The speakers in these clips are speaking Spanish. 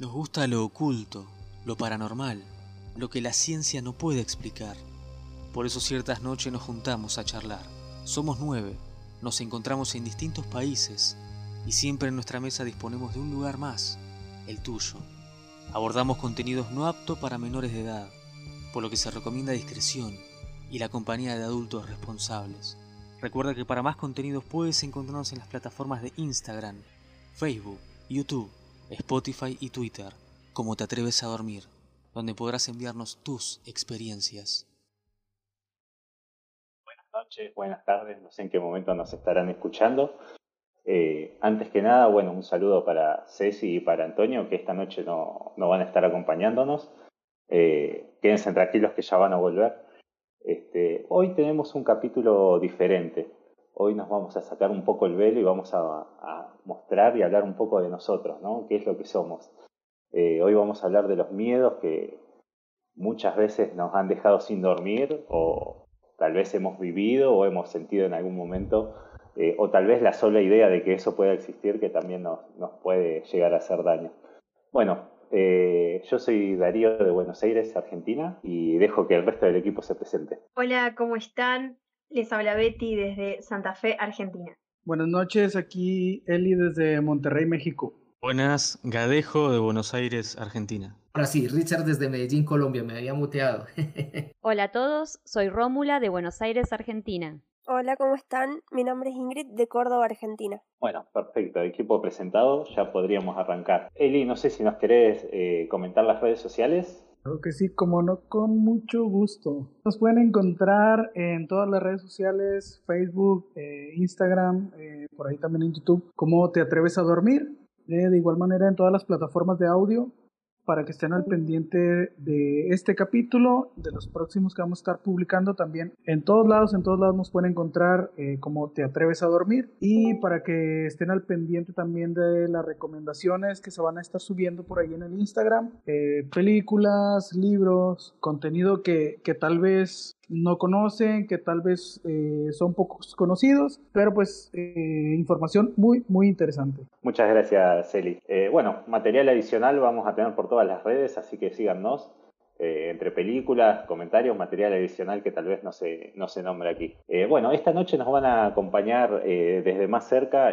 Nos gusta lo oculto, lo paranormal, lo que la ciencia no puede explicar. Por eso ciertas noches nos juntamos a charlar. Somos nueve, nos encontramos en distintos países y siempre en nuestra mesa disponemos de un lugar más, el tuyo. Abordamos contenidos no aptos para menores de edad, por lo que se recomienda discreción y la compañía de adultos responsables. Recuerda que para más contenidos puedes encontrarnos en las plataformas de Instagram, Facebook, YouTube, Spotify y Twitter, como te atreves a dormir, donde podrás enviarnos tus experiencias. Buenas noches, buenas tardes, no sé en qué momento nos estarán escuchando. Eh, antes que nada, bueno, un saludo para Ceci y para Antonio, que esta noche no, van a estar acompañándonos. Eh, quédense tranquilos que ya van a volver. Este, hoy tenemos un capítulo diferente. Hoy nos vamos a sacar un poco el velo y vamos a, mostrar y hablar un poco de nosotros, ¿no? ¿Qué es lo que somos? Eh, hoy vamos a hablar de los miedos que muchas veces nos han dejado sin dormir o tal vez hemos vivido o hemos sentido en algún momento eh, o tal vez la sola idea de que eso pueda existir que también nos, puede llegar a hacer daño. Bueno, eh, yo soy Darío de Buenos Aires, Argentina, y dejo que el resto del equipo se presente. Hola, ¿cómo están? Les habla Betty desde Santa Fe, Argentina. Buenas noches, aquí Eli desde Monterrey, México. Buenas, Gadejo de Buenos Aires, Argentina. Ahora sí, Richard desde Medellín, Colombia, me había muteado. Hola a todos, soy Rómula de Buenos Aires, Argentina. Hola, ¿cómo están? Mi nombre es Ingrid de Córdoba, Argentina. Bueno, perfecto. Equipo presentado, ya podríamos arrancar. Eli, no sé si nos querés eh, comentar las redes sociales. Creo que sí, como no, con mucho gusto. Nos pueden encontrar en todas las redes sociales, Facebook, eh, Instagram, eh, por ahí también en YouTube, como Te Atreves a Dormir. de igual manera en todas las plataformas de audio, para que estén al pendiente de este capítulo, de los próximos que vamos a estar publicando también. En todos lados, en todos lados nos pueden encontrar eh, como Te Atreves a Dormir y para que estén al pendiente también de las recomendaciones que se van a estar subiendo por ahí en el Instagram. Eh, películas, libros, contenido que, que tal vez no conocen, que tal vez eh, son pocos conocidos, pero pues eh, información muy, muy interesante. Muchas gracias, Celi. Eh, bueno, material adicional vamos a tener por todas las redes, así que síganos. entre películas, comentarios, material adicional que tal vez no se, no se nombre aquí. bueno, esta noche nos van a acompañar desde más cerca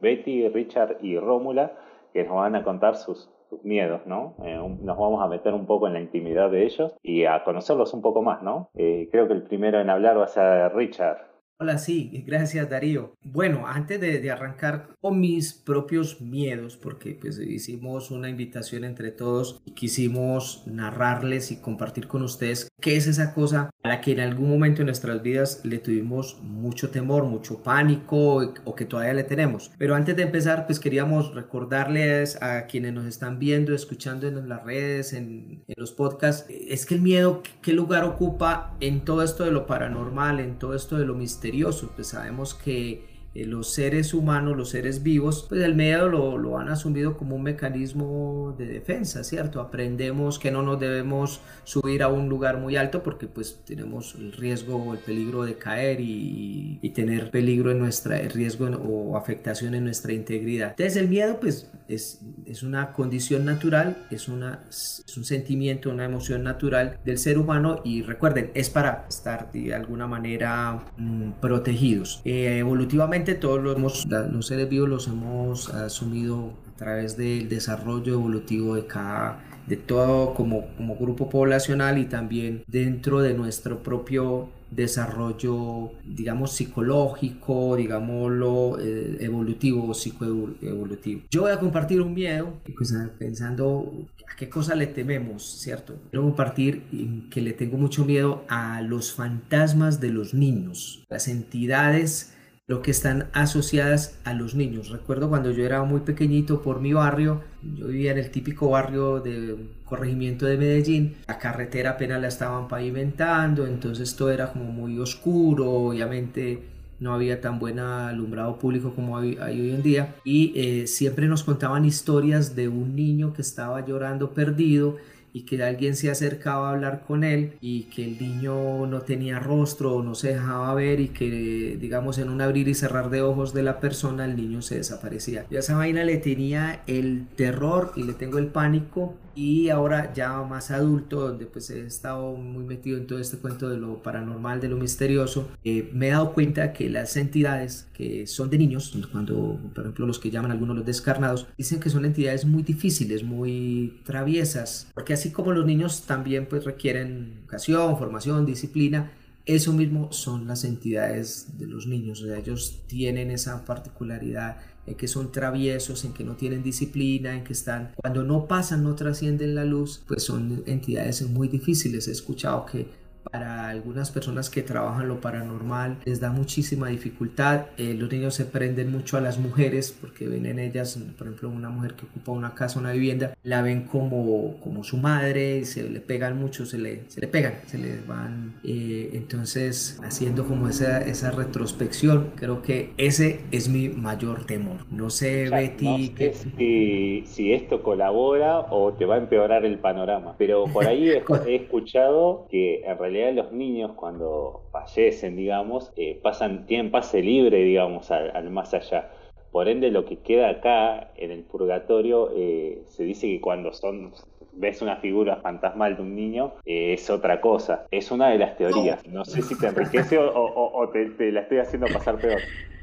Betty, Richard y Rómula, que nos van a contar sus, miedos, ¿no? Eh, nos vamos a meter un poco en la intimidad de ellos y a conocerlos un poco más, ¿no? Eh, creo que el primero en hablar va a ser Richard. Hola, sí, gracias Darío. Bueno, antes de, arrancar con mis propios miedos, porque pues hicimos una invitación entre todos y quisimos narrarles y compartir con ustedes qué es esa cosa a la que en algún momento en nuestras vidas le tuvimos mucho temor, mucho pánico o que todavía le tenemos. Pero antes de empezar, pues queríamos recordarles a quienes nos están viendo, escuchando en las redes, en, en los podcasts, es que el miedo, ¿qué lugar ocupa en todo esto de lo paranormal, en todo esto de lo misterioso? Pues sabemos que eh, los seres humanos, los seres vivos, pues el miedo lo, lo, han asumido como un mecanismo de defensa, ¿cierto? Aprendemos que no nos debemos subir a un lugar muy alto porque pues tenemos el riesgo o el peligro de caer y, y tener peligro en nuestra, el riesgo o afectación en nuestra integridad. Entonces el miedo pues es, es una condición natural, es, una, es un sentimiento, una emoción natural del ser humano y recuerden, es para estar de alguna manera mm, protegidos. Eh, evolutivamente todos los, los seres vivos los hemos asumido a través del desarrollo evolutivo de cada de todo como, como grupo poblacional y también dentro de nuestro propio desarrollo, digamos, psicológico, digámoslo, eh, evolutivo o psicoevolutivo. Yo voy a compartir un miedo, pues, pensando a qué cosa le tememos, ¿cierto? Quiero compartir que le tengo mucho miedo a los fantasmas de los niños, las entidades lo que están asociadas a los niños. Recuerdo cuando yo era muy pequeñito por mi barrio, yo vivía en el típico barrio de corregimiento de Medellín, la carretera apenas la estaban pavimentando, entonces todo era como muy oscuro, obviamente no había tan buen alumbrado público como hay, hoy en día y eh, siempre nos contaban historias de un niño que estaba llorando perdido y que alguien se acercaba a hablar con él y que el niño no tenía rostro no se dejaba ver y que digamos en un abrir y cerrar de ojos de la persona el niño se desaparecía. Y a esa vaina le tenía el terror y le tengo el pánico y ahora ya más adulto donde pues he estado muy metido en todo este cuento de lo paranormal, de lo misterioso, eh, me he dado cuenta que las entidades que son de niños, cuando por ejemplo los que llaman algunos los descarnados, dicen que son entidades muy difíciles, muy traviesas, porque así como los niños también pues requieren educación, formación, disciplina, eso mismo son las entidades de los niños, o sea, ellos tienen esa particularidad en que son traviesos, en que no tienen disciplina, en que están, cuando no pasan, no trascienden la luz, pues son entidades muy difíciles. He escuchado que para algunas personas que trabajan lo paranormal les da muchísima dificultad. Eh, los niños se prenden mucho a las mujeres porque ven en ellas, por ejemplo, una mujer que ocupa una casa, una vivienda, la ven como, como su madre, y se le pegan mucho, se le, se le pegan, se le van. Eh, entonces, haciendo como esa, esa retrospección, creo que ese es mi mayor temor. No sé, Betty. si, si, esto colabora o te va a empeorar el panorama, pero por ahí he, he escuchado que en realidad los niños cuando fallecen, digamos, eh, pasan, tienen pase libre, digamos, al, más allá. Por ende, lo que queda acá en el purgatorio, eh, se dice que cuando son ves una figura fantasmal de un niño, eh, es otra cosa. Es una de las teorías. No sé si te enriquece o, te, la estoy haciendo pasar peor.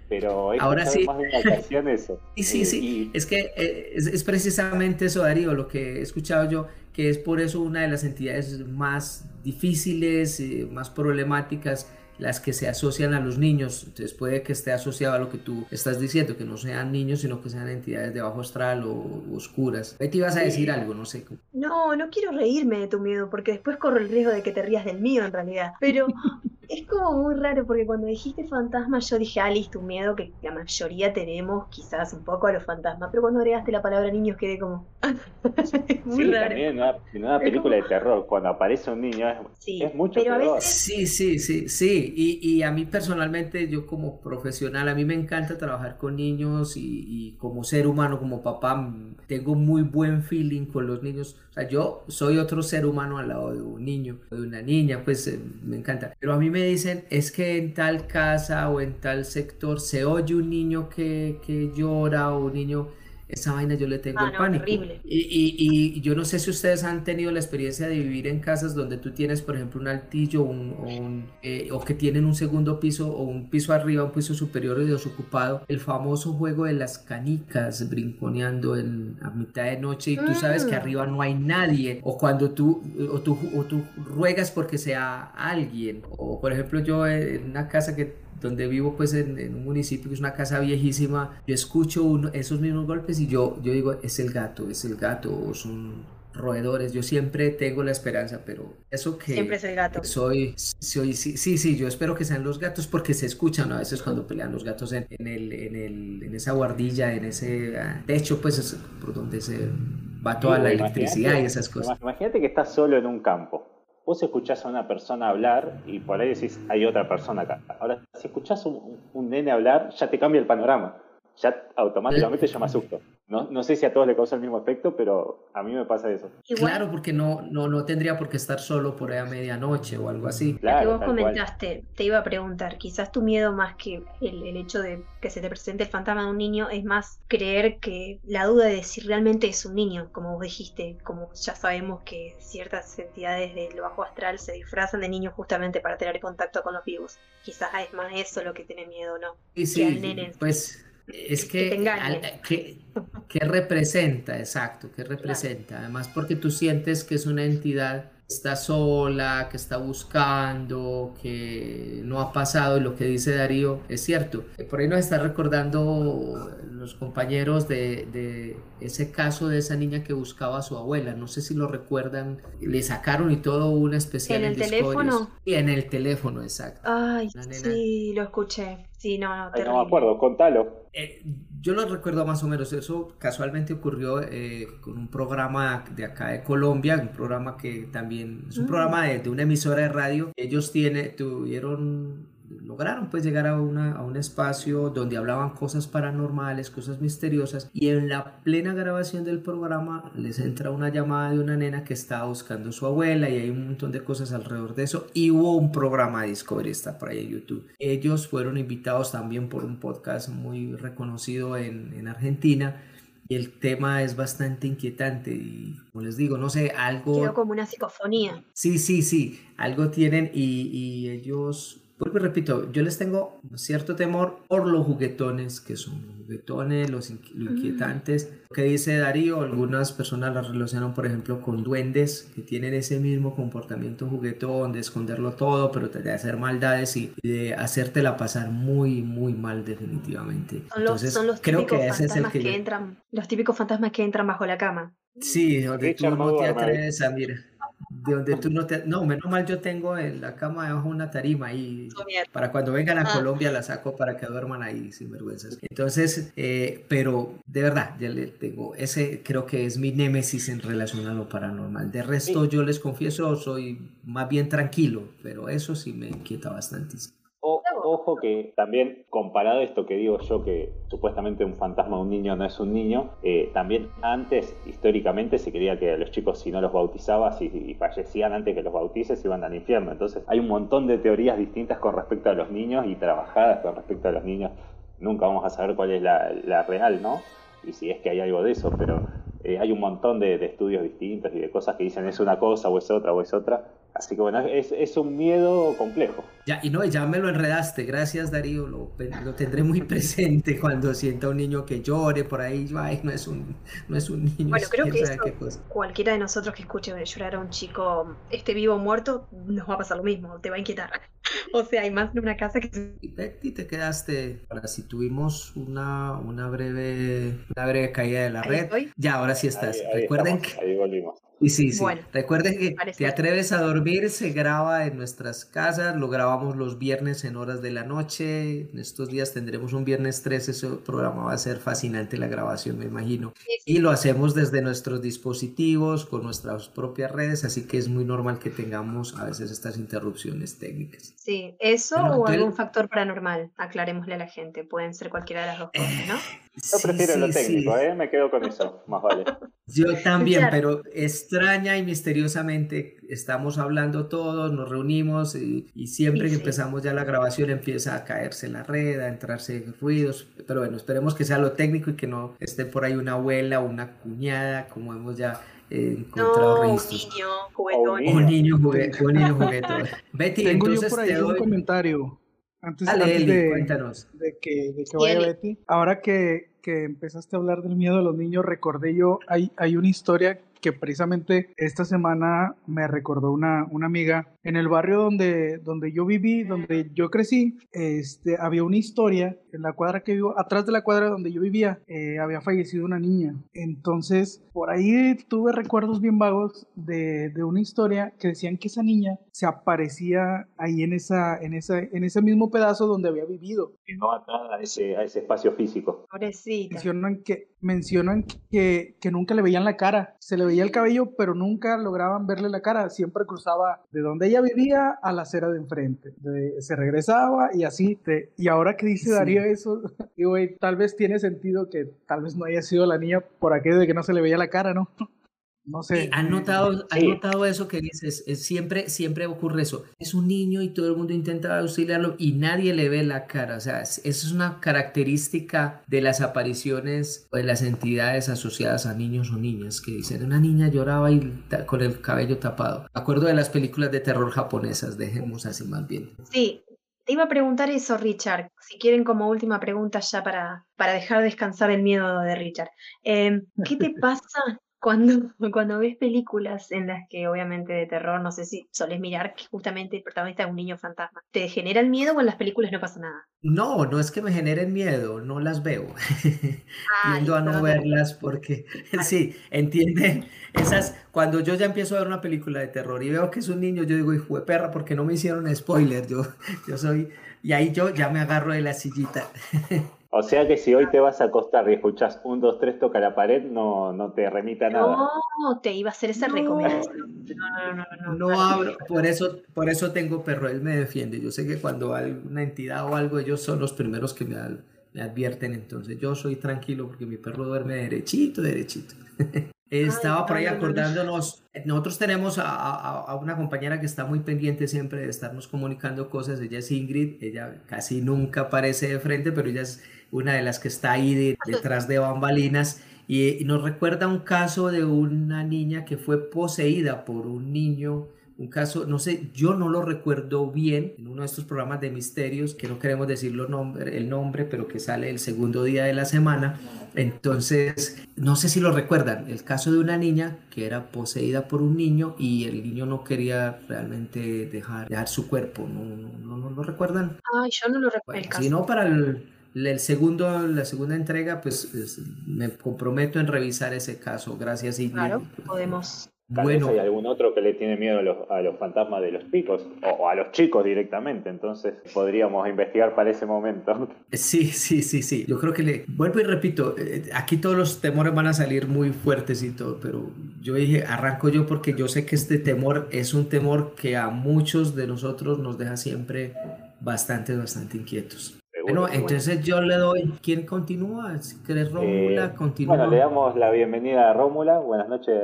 Pero es Ahora sí. más de una ocasión eso. Sí, sí, sí. Es que es, es, precisamente eso, Darío, lo que he escuchado yo que es por eso una de las entidades más difíciles, eh, más problemáticas, las que se asocian a los niños. Entonces puede que esté asociado a lo que tú estás diciendo, que no sean niños, sino que sean entidades de bajo astral o oscuras. Betty, ibas a decir algo, no sé. No, no quiero reírme de tu miedo, porque después corro el riesgo de que te rías del mío en realidad. Pero es como muy raro porque cuando dijiste fantasma yo dije, ah, listo, un miedo que la mayoría tenemos, quizás un poco a los fantasmas, pero cuando agregaste la palabra niños quedé como... muy sí, También en una, película de terror, cuando aparece un niño es, mucho terror. Sí, sí, sí, sí. Y, y, a mí personalmente, yo como profesional, a mí me encanta trabajar con niños y, y como ser humano, como papá, tengo muy buen feeling con los niños. O sea, yo soy otro ser humano al lado de un niño, de una niña, pues eh, me encanta. Pero a mí me dicen es que en tal casa o en tal sector se oye un niño que, que llora o un niño esa vaina yo le tengo ah, el pánico. Y, y, y, yo no sé si ustedes han tenido la experiencia de vivir en casas donde tú tienes, por ejemplo, un altillo un, eh, o que tienen un segundo piso o un piso arriba, un piso superior y desocupado. El famoso juego de las canicas brinconeando en, a mitad de noche y tú sabes que mm. arriba no hay nadie. O cuando tú, o tú, o tú ruegas porque sea alguien. O por ejemplo yo en una casa que donde vivo pues en, un municipio que es una casa viejísima, yo escucho uno, esos mismos golpes y yo, yo digo, es el gato, es el gato, o son roedores, yo siempre tengo la esperanza, pero eso que... Siempre es el gato. Soy, soy sí, sí, sí, yo espero que sean los gatos porque se escuchan a veces cuando pelean los gatos en, en, el, en, el, en esa guardilla, en ese ah, techo, pues es por donde se va toda la electricidad y esas cosas. Imagínate que estás solo en un campo vos escuchás a una persona hablar y por ahí decís, hay otra persona acá. Ahora, si escuchás un, un nene hablar, ya te cambia el panorama. Ya automáticamente ya me asusto. No, no sé si a todos le causa el mismo efecto, pero a mí me pasa eso. claro, porque no, no, no tendría por qué estar solo por ahí a medianoche o algo así. Claro, que vos comentaste, te iba a preguntar, quizás tu miedo más que el, el, hecho de que se te presente el fantasma de un niño es más creer que la duda de si realmente es un niño, como vos dijiste, como ya sabemos que ciertas entidades del bajo astral se disfrazan de niños justamente para tener contacto con los vivos. Quizás es más eso lo que tiene miedo, ¿no? Sí, sí, pues es que, que, representa, exacto, que representa. Además, porque tú sientes que es una entidad está sola, que está buscando, que no ha pasado, y lo que dice Darío es cierto. Por ahí nos está recordando los compañeros de, de, ese caso de esa niña que buscaba a su abuela. No sé si lo recuerdan. Le sacaron y todo una especial en, el teléfono. Y en el teléfono, exacto. Ay, sí, lo escuché. Sí, no, no, no me acuerdo, contalo. Eh, yo lo recuerdo más o menos, eso casualmente ocurrió eh, con un programa de acá de Colombia, un programa que también es un mm. programa de, de, una emisora de radio. Ellos tiene, tuvieron lograron pues llegar a, una, a un espacio donde hablaban cosas paranormales, cosas misteriosas y en la plena grabación del programa les entra una llamada de una nena que estaba buscando a su abuela y hay un montón de cosas alrededor de eso y hubo un programa de Discovery, está por ahí en YouTube. Ellos fueron invitados también por un podcast muy reconocido en, en Argentina y el tema es bastante inquietante y como les digo, no sé, algo... Quedó como una psicofonía. Sí, sí, sí, algo tienen y, y ellos Vuelvo y repito, yo les tengo cierto temor por los juguetones, que son los juguetones, los inquietantes. Lo que dice Darío, algunas personas las relacionan, por ejemplo, con duendes que tienen ese mismo comportamiento juguetón, de esconderlo todo, pero de hacer maldades y de hacértela pasar muy, muy mal definitivamente. Son los, Entonces, son los creo que ese es el que, entran, los típicos fantasmas que entran bajo la cama. Sí, donde tú no te atreves a mirar de donde tú no te... No, menos mal yo tengo en la cama debajo una tarima y para cuando vengan a ah. Colombia la saco para que duerman ahí sin vergüenzas. Entonces, eh, pero de verdad, ya le tengo, ese creo que es mi némesis en relación a lo paranormal. De resto, yo les confieso, soy más bien tranquilo, pero eso sí me inquieta bastante ojo que también, comparado a esto que digo yo, que supuestamente un fantasma de un niño no es un niño, eh, también antes, históricamente, se creía que los chicos, si no los bautizabas y, fallecían antes que los bautices, iban al infierno. Entonces, hay un montón de teorías distintas con respecto a los niños y trabajadas con respecto a los niños. Nunca vamos a saber cuál es la, real, ¿no? Y si es que hay algo de eso, pero eh, hay un montón de, estudios distintos y de cosas que dicen es una cosa o es otra o es otra. Así que bueno, es, es, un miedo complejo. Ya, y no, ya me lo enredaste, gracias Darío, lo, lo tendré muy presente cuando sienta un niño que llore por ahí, ay, no es un, no es un niño. Bueno, creo que eso, cualquiera de nosotros que escuche llorar a un chico, este vivo o muerto, nos va a pasar lo mismo, te va a inquietar. O sea, hay más de una casa que... Y Betty, te quedaste, ahora si tuvimos una, una, breve, una breve caída de la red, ya, ahora sí estás. Recuerden que... Ahí volvimos. Y sí, sí. Recuerden que Te atreves a dormir se graba en nuestras casas, lo grabamos los viernes en horas de la noche. En estos días tendremos un viernes 13, ese programa va a ser fascinante la grabación, me imagino. Y lo hacemos desde nuestros dispositivos, con nuestras propias redes, así que es muy normal que tengamos a veces estas interrupciones técnicas. Sí, eso o algún factor paranormal, aclarémosle a la gente, pueden ser cualquiera de las dos cosas, ¿no? Yo prefiero lo técnico, ¿eh? me quedo con eso, más vale. Yo también, pero extraña y misteriosamente estamos hablando todos, nos reunimos y, siempre que empezamos ya la grabación empieza a caerse la red, a entrarse ruidos, pero bueno, esperemos que sea lo técnico y que no esté por ahí una abuela o una cuñada, como hemos ya encontrado no, Un niño juguetón. Un niño, juguetón. Un niño juguetón. Betty, Tengo entonces yo por ahí un comentario. Antes, Dale, de, cuéntanos. de, que, de que vaya Betty. Ahora que, que empezaste a hablar del miedo de los niños, recordé yo, hay, hay una historia que precisamente esta semana me recordó una, una amiga. En el barrio donde, donde yo viví, donde yo crecí, este, había una historia en la cuadra que vivo, atrás de la cuadra donde yo vivía, eh, había fallecido una niña. Entonces, por ahí tuve recuerdos bien vagos de, de, una historia que decían que esa niña se aparecía ahí en, esa, en, esa, en ese mismo pedazo donde había vivido. Y no atrás a ese, a ese espacio físico. Mencionan que, mencionan que, que nunca le veían la cara, se le veía el cabello, pero nunca lograban verle la cara. Siempre cruzaba de donde ella vivía a la acera de enfrente. se regresaba y así. y ahora que dice Darío eso, digo, tal vez tiene sentido que tal vez no haya sido la niña por aquello de que no se le veía la cara, ¿no? No sé. ¿Han notado, notado eso que dices? siempre, siempre ocurre eso. Es un niño y todo el mundo intenta auxiliarlo y nadie le ve la cara. O sea, eso es una característica de las apariciones o de las entidades asociadas a niños o niñas que dicen una niña lloraba y con el cabello tapado. Acuerdo de las películas de terror japonesas, dejemos así más bien. Sí, te iba a preguntar eso, Richard. Si quieren, como última pregunta ya para, para dejar descansar el miedo de Richard. Em, ¿Qué te pasa cuando, cuando ves películas en las que obviamente de terror, no sé si solés mirar que justamente el protagonista es un niño fantasma, ¿te genera el miedo o en las películas no pasa nada? No, no es que me generen miedo, no las veo. Tiendo a no verlas porque, sí, entienden, esas, cuando yo ya empiezo a ver una película de terror y veo que es un niño, yo digo, hijo de perra, porque no me hicieron spoiler, yo, yo soy, y ahí yo ya me agarro de la sillita. O sea que si hoy te vas a acostar y escuchas un, dos, tres, toca la pared, no, no te remita nada. No, te iba a hacer esa recomendación. No, no, no, no. No abro, por eso, por eso tengo perro, él me defiende. Yo sé que cuando hay una entidad o algo, ellos son los primeros que me, me advierten. Entonces yo soy tranquilo porque mi perro duerme derechito, derechito. Estaba por ahí acordándonos, nosotros tenemos a, una compañera que está muy pendiente siempre de estarnos comunicando cosas, ella es Ingrid, ella casi nunca aparece de frente, pero ella es una de las que está ahí detrás de bambalinas y, nos recuerda un caso de una niña que fue poseída por un niño un caso, no sé, yo no lo recuerdo bien en uno de estos programas de misterios, que no queremos decir nombre, el nombre, pero que sale el segundo día de la semana. Entonces, no sé si lo recuerdan, el caso de una niña que era poseída por un niño y el niño no quería realmente dejar, dejar su cuerpo, ¿no, no, lo recuerdan? Ay, yo no lo recuerdo. si no, para el, el segundo, la segunda entrega, pues me comprometo en revisar ese caso. Gracias, Ingrid. Claro, podemos bueno. hay algún otro que le tiene miedo a los, a los fantasmas de los picos o, a los chicos directamente, entonces podríamos investigar para ese momento. Sí, sí, sí, sí. Yo creo que le vuelvo y repito, eh, aquí todos los temores van a salir muy fuertes y todo, pero yo dije, arranco yo porque yo sé que este temor es un temor que a muchos de nosotros nos deja siempre bastante, bastante inquietos. Bueno, entonces yo le doy. ¿Quién continúa? Si querés, Rómula, eh, continúa. Bueno, le damos la bienvenida a Rómula. Buenas noches,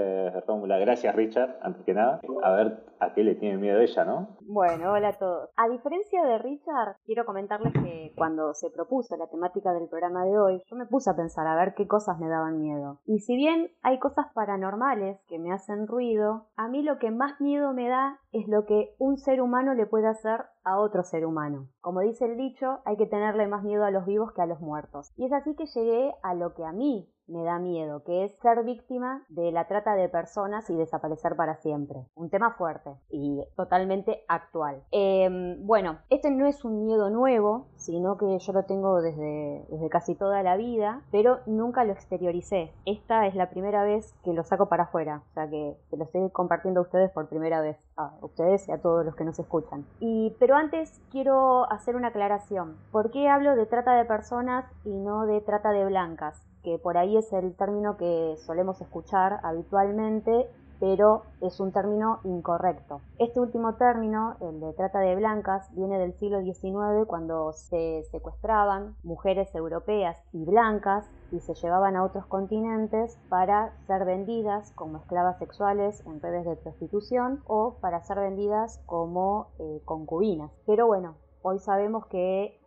Rómula. Gracias, Richard, antes que nada. A ver a qué le tiene miedo ella, ¿no? Bueno, hola a todos. A diferencia de Richard, quiero comentarles que cuando se propuso la temática del programa de hoy, yo me puse a pensar a ver qué cosas me daban miedo. Y si bien hay cosas paranormales que me hacen ruido, a mí lo que más miedo me da es lo que un ser humano le puede hacer a otro ser humano. Como dice el dicho, hay que tenerle más miedo a los vivos que a los muertos. Y es así que llegué a lo que a mí me da miedo, que es ser víctima de la trata de personas y desaparecer para siempre. Un tema fuerte y totalmente actual. Em, bueno, este no es un miedo nuevo, sino que yo lo tengo desde, desde casi toda la vida, pero nunca lo exterioricé. Esta es la primera vez que lo saco para afuera, o sea que se lo estoy compartiendo a ustedes por primera vez, a ustedes y a todos los que nos escuchan. Y, pero antes quiero hacer una aclaración. ¿Por qué hablo de trata de personas y no de trata de blancas? Que por ahí es el término que solemos escuchar habitualmente, pero es un término incorrecto. Este último término, el de trata de blancas, viene del siglo XIX cuando se secuestraban mujeres europeas y blancas y se llevaban a otros continentes para ser vendidas como esclavas sexuales en redes de prostitución o para ser vendidas como eh, concubinas. Pero bueno, hoy sabemos que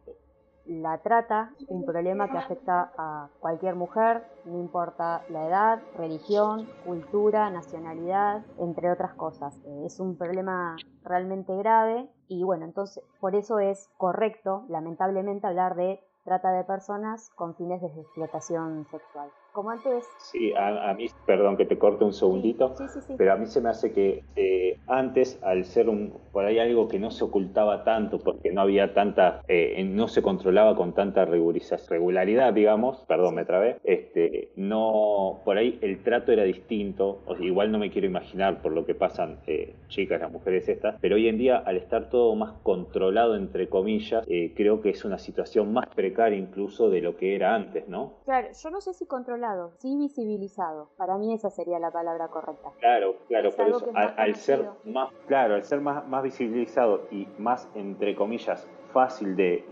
la trata, un problema que afecta a cualquier mujer, no importa la edad, religión, cultura, nacionalidad, entre otras cosas. Eh, es un problema realmente grave y bueno, entonces por eso es correcto, lamentablemente, hablar de trata de personas con fines de explotación sexual como antes. Sí, a, mí, perdón que te corte un segundito, pero a mí se me hace que eh, antes, al ser un, por ahí algo que no se ocultaba tanto, porque no había tanta, eh, no se controlaba con tanta regularidad, digamos, perdón, me trabé, este, no, por ahí el trato era distinto, o igual no me quiero imaginar por lo que pasan eh, chicas, las mujeres estas, pero hoy en día, al estar todo más controlado, entre comillas, creo que es una situación más precaria incluso de lo que era antes, ¿no? Claro, yo no sé si controlado sí visibilizado. Para mí esa sería la palabra correcta. Claro, claro, por eso, al, ser más, claro, al ser más, más visibilizado y más, entre comillas, fácil de,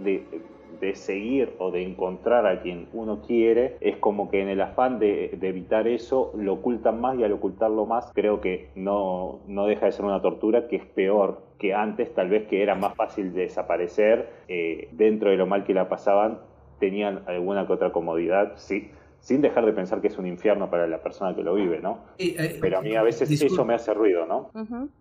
de, seguir o de encontrar a quien uno quiere, es como que en el afán de, evitar eso lo ocultan más y al ocultarlo más creo que no, no deja de ser una tortura que es peor que antes, tal vez que era más fácil desaparecer eh, dentro de lo mal que la pasaban, tenían alguna que otra comodidad, sí, sin dejar de pensar que es un infierno para la persona que lo vive, ¿no? Eh, Pero a mí a veces eso me hace ruido, ¿no?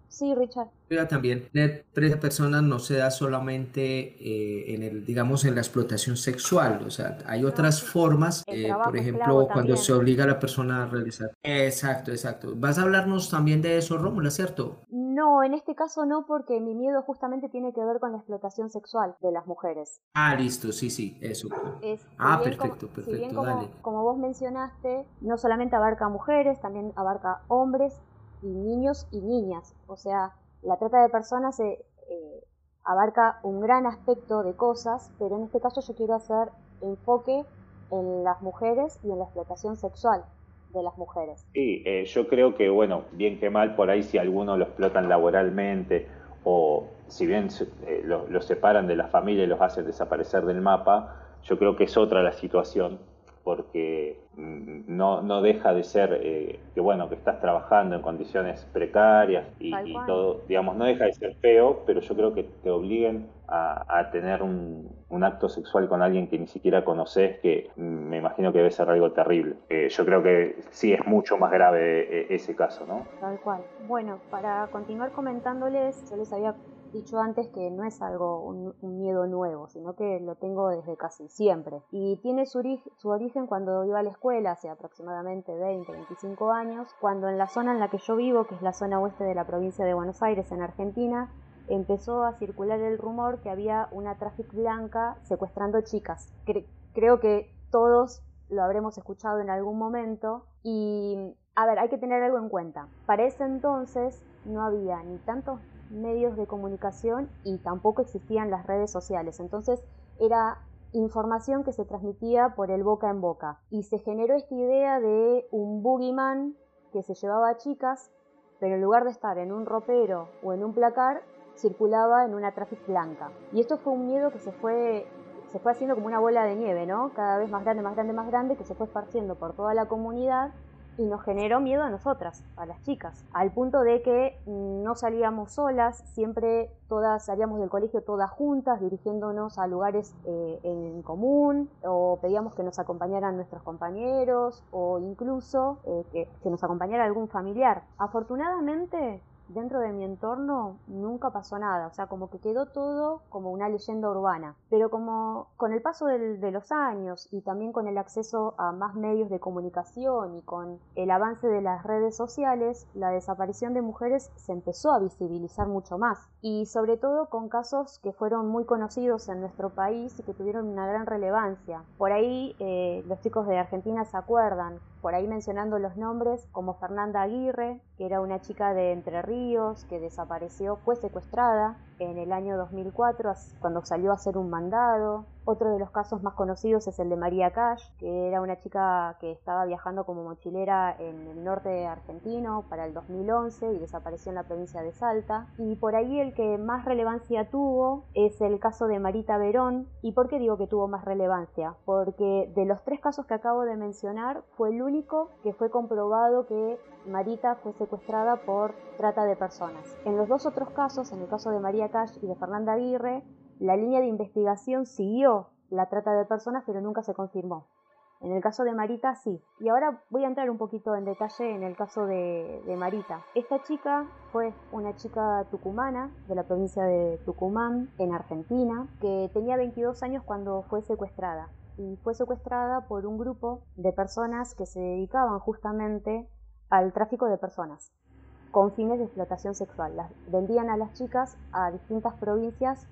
Sí, Richard. También, la persona no se da solamente eh, en el, digamos, en la explotación sexual, o sea, hay otras formas, eh, por ejemplo, cuando se obliga a la persona a realizar. Exacto, exacto. Vas a hablarnos también de eso, Rómula, ¿cierto? No, en este caso no, porque mi miedo justamente tiene que ver con la explotación sexual de las mujeres. Ah, listo, sí, sí, eso. ah, perfecto, perfecto, dale. Como vos mencionaste, no solamente abarca mujeres, también abarca hombres y niños y niñas. O sea, la trata de personas eh, abarca un gran aspecto de cosas, pero en este caso yo quiero hacer enfoque en las mujeres y en la explotación sexual de las mujeres. Sí, eh, yo creo que, bueno, bien que mal, por ahí si algunos lo explotan laboralmente o si bien eh, los separan de la familia y los hacen desaparecer del mapa, yo creo que es otra la situación porque mm, no, no deja de ser eh, que bueno que estás trabajando en condiciones precarias y, todo digamos no deja de ser feo pero yo creo que te obliguen a, tener un, acto sexual con alguien que ni siquiera conoces que mm, me imagino que debe ser algo terrible. Eh, yo creo que sí es mucho más grave eh, ese caso no tal cual. Bueno para continuar comentándoles yo les había dicho antes que no es algo, un, miedo nuevo, sino que lo tengo desde casi siempre. Y tiene su, origen cuando iba a la escuela, hace aproximadamente 20, 25 años, cuando en la zona en la que yo vivo, que es la zona oeste de la provincia de Buenos Aires, en Argentina, empezó a circular el rumor que había una tráfico blanca secuestrando chicas. creo que todos lo habremos escuchado en algún momento y a ver, hay que tener algo en cuenta. Para ese entonces no había ni tantos medios de comunicación y tampoco existían las redes sociales. Entonces era información que se transmitía por el boca en boca. Y se generó esta idea de un boogeyman que se llevaba a chicas, pero en lugar de estar en un ropero o en un placar, circulaba en una tráfico blanca. Y esto fue un miedo que se fue, se fue haciendo como una bola de nieve, ¿no? Cada vez más grande, más grande, más grande, que se fue esparciendo por toda la comunidad y nos generó miedo a nosotras, a las chicas, al punto de que no salíamos solas, siempre todas salíamos del colegio todas juntas, dirigiéndonos a lugares eh, en común, o pedíamos que nos acompañaran nuestros compañeros, o incluso eh, que, que nos acompañara algún familiar. Afortunadamente, dentro de mi entorno nunca pasó nada, o sea, como que quedó todo como una leyenda urbana. Pero como con el paso de los años y también con el acceso a más medios de comunicación y con el avance de las redes sociales, la desaparición de mujeres se empezó a visibilizar mucho más. Y sobre todo con casos que fueron muy conocidos en nuestro país y que tuvieron una gran relevancia. Por ahí eh, los chicos de Argentina se acuerdan por ahí mencionando los nombres como Fernanda Aguirre, que era una chica de Entre Ríos que desapareció, fue secuestrada en el año 2004 cuando salió a hacer un mandado. Otro de los casos más conocidos es el de María Cash, que era una chica que estaba viajando como mochilera en el norte argentino para el 2011 y desapareció en la provincia de Salta. Y por ahí el que más relevancia tuvo es el caso de Marita Verón. ¿Y por qué digo que tuvo más relevancia? Porque de los tres casos que acabo de mencionar fue el único que fue comprobado que Marita fue secuestrada por trata de personas. En los dos otros casos, en el caso de María Y de Fernanda Aguirre, la línea de investigación siguió la trata de personas, pero nunca se confirmó. En el caso de Marita sí. Y ahora voy a entrar un poquito en detalle en el caso de, Marita. Esta chica fue una chica tucumana de la provincia de Tucumán, en Argentina, que tenía 22 años cuando fue secuestrada. Y fue secuestrada por un grupo de personas que se dedicaban justamente al tráfico de personas con fines de explotación sexual. Las vendían a las chicas a distintas provincias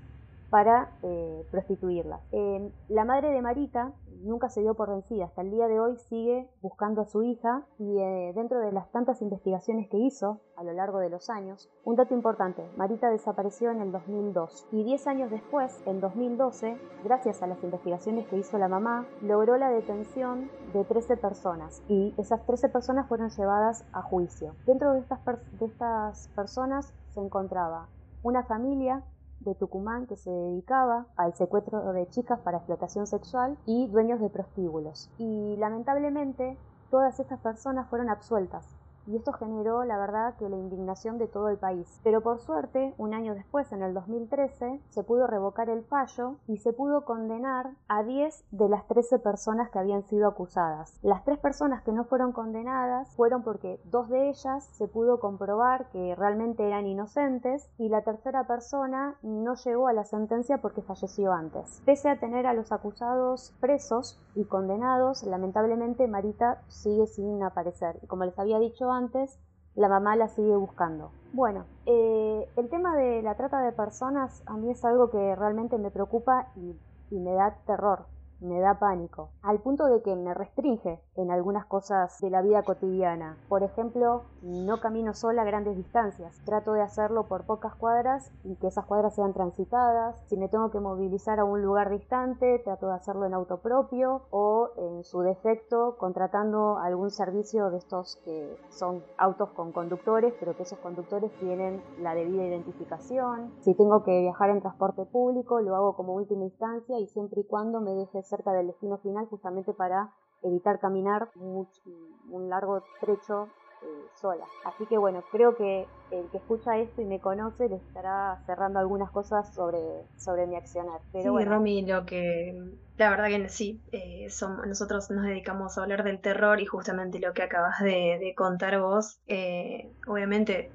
para eh, prostituirlas. Eh, la madre de Marita nunca se dio por vencida, hasta el día de hoy sigue buscando a su hija y eh, dentro de las tantas investigaciones que hizo a lo largo de los años, un dato importante, Marita desapareció en el 2002 y 10 años después, en 2012, gracias a las investigaciones que hizo la mamá, logró la detención de 13 personas y esas 13 personas fueron llevadas a juicio. Dentro de estas, de estas personas se encontraba una familia de Tucumán que se dedicaba al secuestro de chicas para explotación sexual y dueños de prostíbulos. Y lamentablemente todas estas personas fueron absueltas y esto generó, la verdad, que la indignación de todo el país. Pero por suerte, un año después, en el 2013, se pudo revocar el fallo y se pudo condenar a 10 de las 13 personas que habían sido acusadas. Las tres personas que no fueron condenadas fueron porque dos de ellas se pudo comprobar que realmente eran inocentes y la tercera persona no llegó a la sentencia porque falleció antes. Pese a tener a los acusados presos y condenados, lamentablemente Marita sigue sin aparecer. Y como les había dicho antes, la mamá la sigue buscando. Bueno, eh, el tema de la trata de personas a mí es algo que realmente me preocupa y, me da terror. Me da pánico, al punto de que me restringe en algunas cosas de la vida cotidiana. Por ejemplo, no camino sola a grandes distancias, trato de hacerlo por pocas cuadras y que esas cuadras sean transitadas. Si me tengo que movilizar a un lugar distante, trato de hacerlo en auto propio o en su defecto contratando algún servicio de estos que son autos con conductores, pero que esos conductores tienen la debida identificación. Si tengo que viajar en transporte público, lo hago como última instancia y siempre y cuando me deje cerca del destino final justamente para evitar caminar un largo trecho eh, sola. Así que bueno, creo que el que escucha esto y me conoce le estará cerrando algunas cosas sobre, sobre mi accionar. Pero sí, bueno. Romy, lo que la verdad que sí, eh, nosotros nos dedicamos a hablar del terror y justamente lo que acabas de, contar vos, eh, obviamente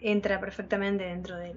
entra perfectamente dentro de,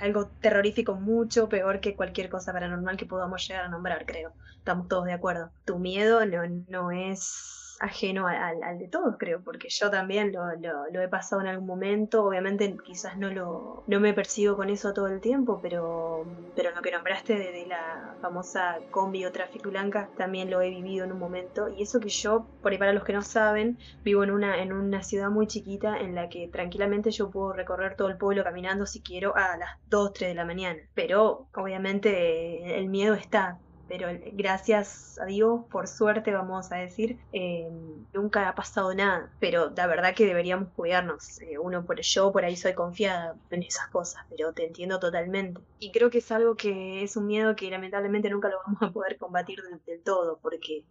algo terrorífico mucho peor que cualquier cosa paranormal que podamos llegar a nombrar, creo. Estamos todos de acuerdo. Tu miedo no, no es ajeno al, de todos, creo, porque yo también lo, lo, he pasado en algún momento, obviamente quizás no lo no me percibo con eso todo el tiempo, pero, pero lo que nombraste de, la famosa combi o tráfico blanca también lo he vivido en un momento, y eso que yo, por ahí para los que no saben, vivo en una, en una ciudad muy chiquita en la que tranquilamente yo puedo recorrer todo el pueblo caminando si quiero a las 2, 3 de la mañana, pero obviamente el miedo está, pero gracias a Dios, por suerte vamos a decir, eh, nunca ha pasado nada, pero la verdad que deberíamos cuidarnos, eh, uno por yo por ahí soy confiada en esas cosas, pero te entiendo totalmente. Y creo que es algo que es un miedo que lamentablemente nunca lo vamos a poder combatir del, todo, porque...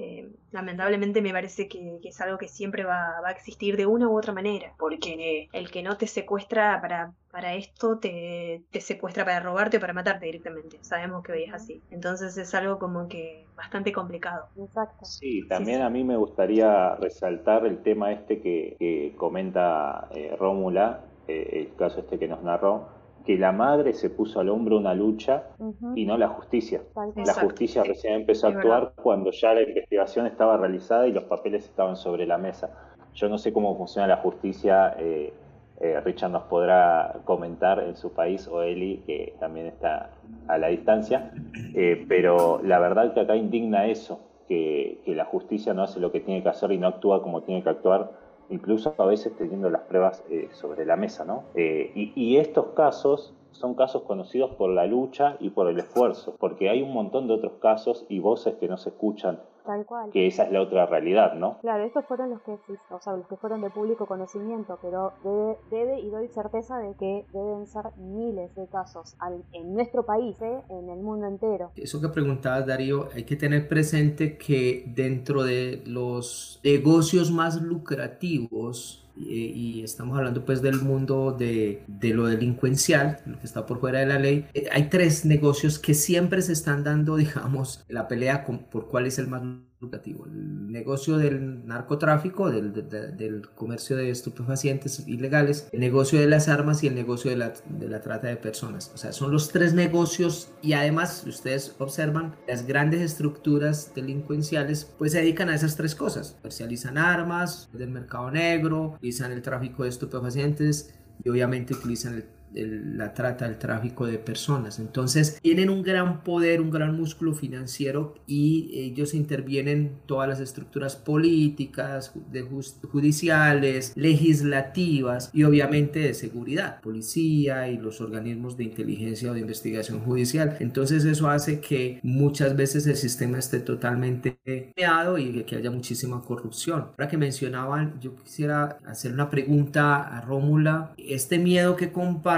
Eh, lamentablemente me parece que, es algo que siempre va, a existir de una u otra manera, porque el que no te secuestra para, para esto te, te secuestra para robarte o para matarte directamente. Sabemos que hoy es así. Entonces es algo como que bastante complicado. Exacto. Sí, también a mí me gustaría resaltar el tema este que, comenta eh, Rómula, eh, el caso este que nos narró, que la madre se puso al hombro una lucha y no la justicia. La justicia recién empezó a actuar cuando ya la investigación estaba realizada y los papeles estaban sobre la mesa. Yo no sé cómo funciona la justicia, eh, eh, Richard nos podrá comentar en su país o Eli, que también está a la distancia, eh, pero la verdad que acá indigna eso, que, que la justicia no hace lo que tiene que hacer y no actúa como tiene que actuar incluso a veces teniendo las pruebas eh, sobre la mesa, ¿no? Eh, y, estos casos son casos conocidos por la lucha y por el esfuerzo, porque hay un montón de otros casos y voces que no se escuchan Tal cual. Que esa es la otra realidad, ¿no? Claro, estos fueron los que, o sea, los que fueron de público conocimiento, pero debe, debe y doy certeza de que deben ser miles de casos en nuestro país, ¿eh? en el mundo entero. Eso que preguntabas, Darío, hay que tener presente que dentro de los negocios más lucrativos, y estamos hablando pues del mundo de, de, lo delincuencial, lo que está por fuera de la ley, eh, hay tres negocios que siempre se están dando, digamos, la pelea por cuál es el más educativo. El negocio del narcotráfico, del, del, comercio de estupefacientes ilegales, el negocio de las armas y el negocio de la, de la trata de personas. O sea, son los tres negocios y además, si ustedes observan, las grandes estructuras delincuenciales pues se dedican a esas tres cosas. Comercializan armas del mercado negro, utilizan el tráfico de estupefacientes y obviamente utilizan el la trata, el tráfico de personas. Entonces tienen un gran poder, un gran músculo financiero y ellos intervienen todas las estructuras políticas, de judiciales, legislativas y obviamente de seguridad, policía y los organismos de inteligencia o de investigación judicial. Entonces eso hace que muchas veces el sistema esté totalmente creado y que haya muchísima corrupción. Ahora que mencionaban, yo quisiera hacer una pregunta a Rómula. Este miedo que comparte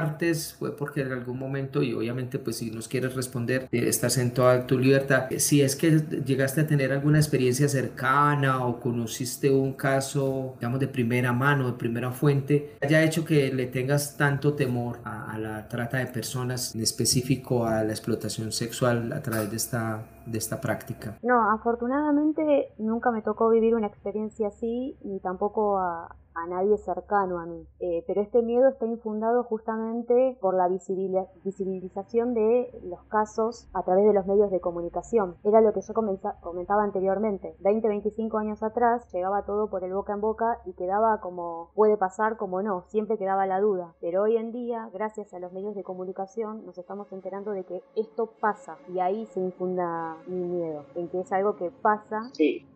fue porque en algún momento, y obviamente pues si nos quieres responder, eh, estás en toda tu libertad, si es que llegaste a tener alguna experiencia cercana o conociste un caso, digamos, de primera mano, de primera fuente, haya hecho que le tengas tanto temor a, a la trata de personas, en específico a la explotación sexual a través de esta de esta práctica? No, afortunadamente nunca me tocó vivir una experiencia así, ni tampoco a, a nadie cercano a mí. Eh, pero este miedo está infundado justamente por la visibilización de los casos a través de los medios de comunicación. Era lo que yo comentaba anteriormente. 20, 25 años atrás llegaba todo por el boca en boca y quedaba como puede pasar, como no, siempre quedaba la duda. Pero hoy en día, gracias a los medios de comunicación, nos estamos enterando de que esto pasa y ahí se infunda mi miedo, en que es algo que pasa,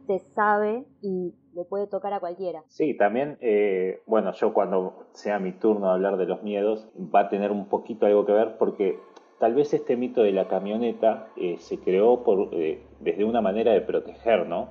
se sabe y le puede tocar a cualquiera. Sí, también, eh, bueno, yo cuando sea mi turno de hablar de los miedos, va a tener un poquito algo que ver porque tal vez este mito de la camioneta eh, se creó por, eh, desde una manera de proteger, ¿no?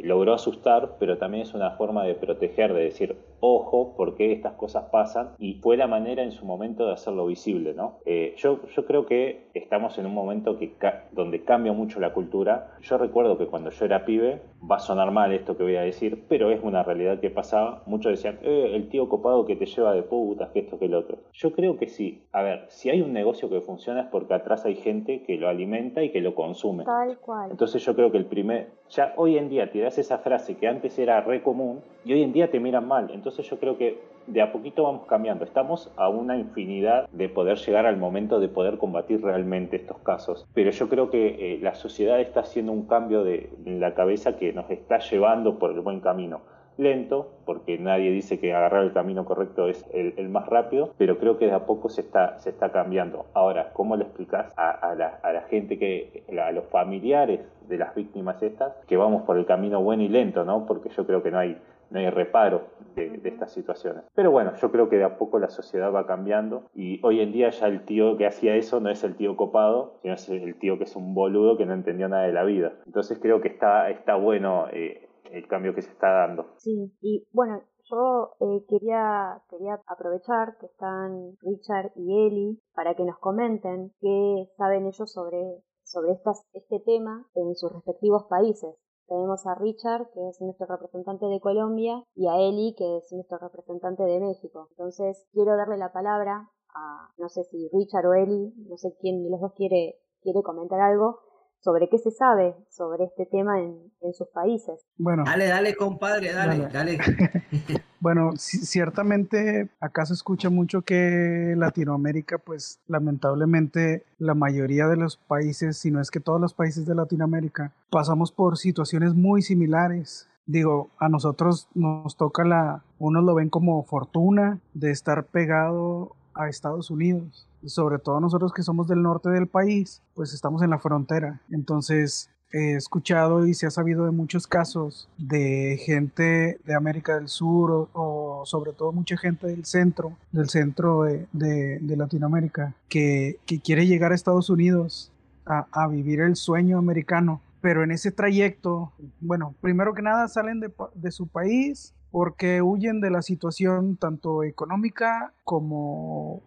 logró asustar, pero también es una forma de proteger, de decir, ojo, porque estas cosas pasan, y fue la manera en su momento de hacerlo visible, ¿no? Eh, yo, yo creo que estamos en un momento que donde cambia mucho la cultura. Yo recuerdo que cuando yo era pibe, va a sonar mal esto que voy a decir, pero es una realidad que pasaba. Muchos decían, eh, el tío copado que te lleva de putas, que esto, que el otro. Yo creo que sí. A ver, si hay un negocio que funciona es porque atrás hay gente que lo alimenta y que lo consume. Tal cual. Entonces yo creo que el primer, ya hoy en día tiras esa frase que antes era re común y hoy en día te miran mal. Entonces yo creo que de a poquito vamos cambiando. Estamos a una infinidad de poder llegar al momento de poder combatir realmente estos casos. Pero yo creo que eh, la sociedad está haciendo un cambio de, en la cabeza que nos está llevando por el buen camino lento, porque nadie dice que agarrar el camino correcto es el, más rápido, pero creo que de a poco se está, se está cambiando. Ahora, ¿cómo le explicas a, la, a la, gente, que, a los familiares de las víctimas estas, que vamos por el camino bueno y lento, ¿no? Porque yo creo que no hay, no hay reparo de, estas situaciones. Pero bueno, yo creo que de a poco la sociedad va cambiando y hoy en día ya el tío que hacía eso no es el tío copado, sino es el tío que es un boludo que no entendió nada de la vida. Entonces creo que está, está bueno eh, el cambio que se está dando. Sí, y bueno, yo eh, quería, quería aprovechar que están Richard y Eli para que nos comenten qué saben ellos sobre, sobre este tema en sus respectivos países. Tenemos a Richard, que es nuestro representante de Colombia, y a Eli, que es nuestro representante de México. Entonces, quiero darle la palabra a, no sé si Richard o Eli, no sé quién de los dos quiere, quiere comentar algo, sobre qué se sabe sobre este tema en, sus países. Bueno, dale, dale, compadre, dale, dale. bueno, ciertamente acá se escucha mucho que Latinoamérica, pues lamentablemente la mayoría de los países, si no es que todos los países de Latinoamérica, pasamos por situaciones muy similares digo, a nosotros nos toca la, unos lo ven como fortuna de estar pegado a Estados Unidos sobre todo nosotros que somos del norte del país, pues estamos en la frontera. Entonces he escuchado y se ha sabido de muchos casos de gente de América del Sur o, sobre todo mucha gente del centro, del centro de, Latinoamérica, que, quiere llegar a Estados Unidos a, vivir el sueño americano. Pero en ese trayecto, bueno, primero que nada salen de, de su país porque huyen de la situación tanto económica como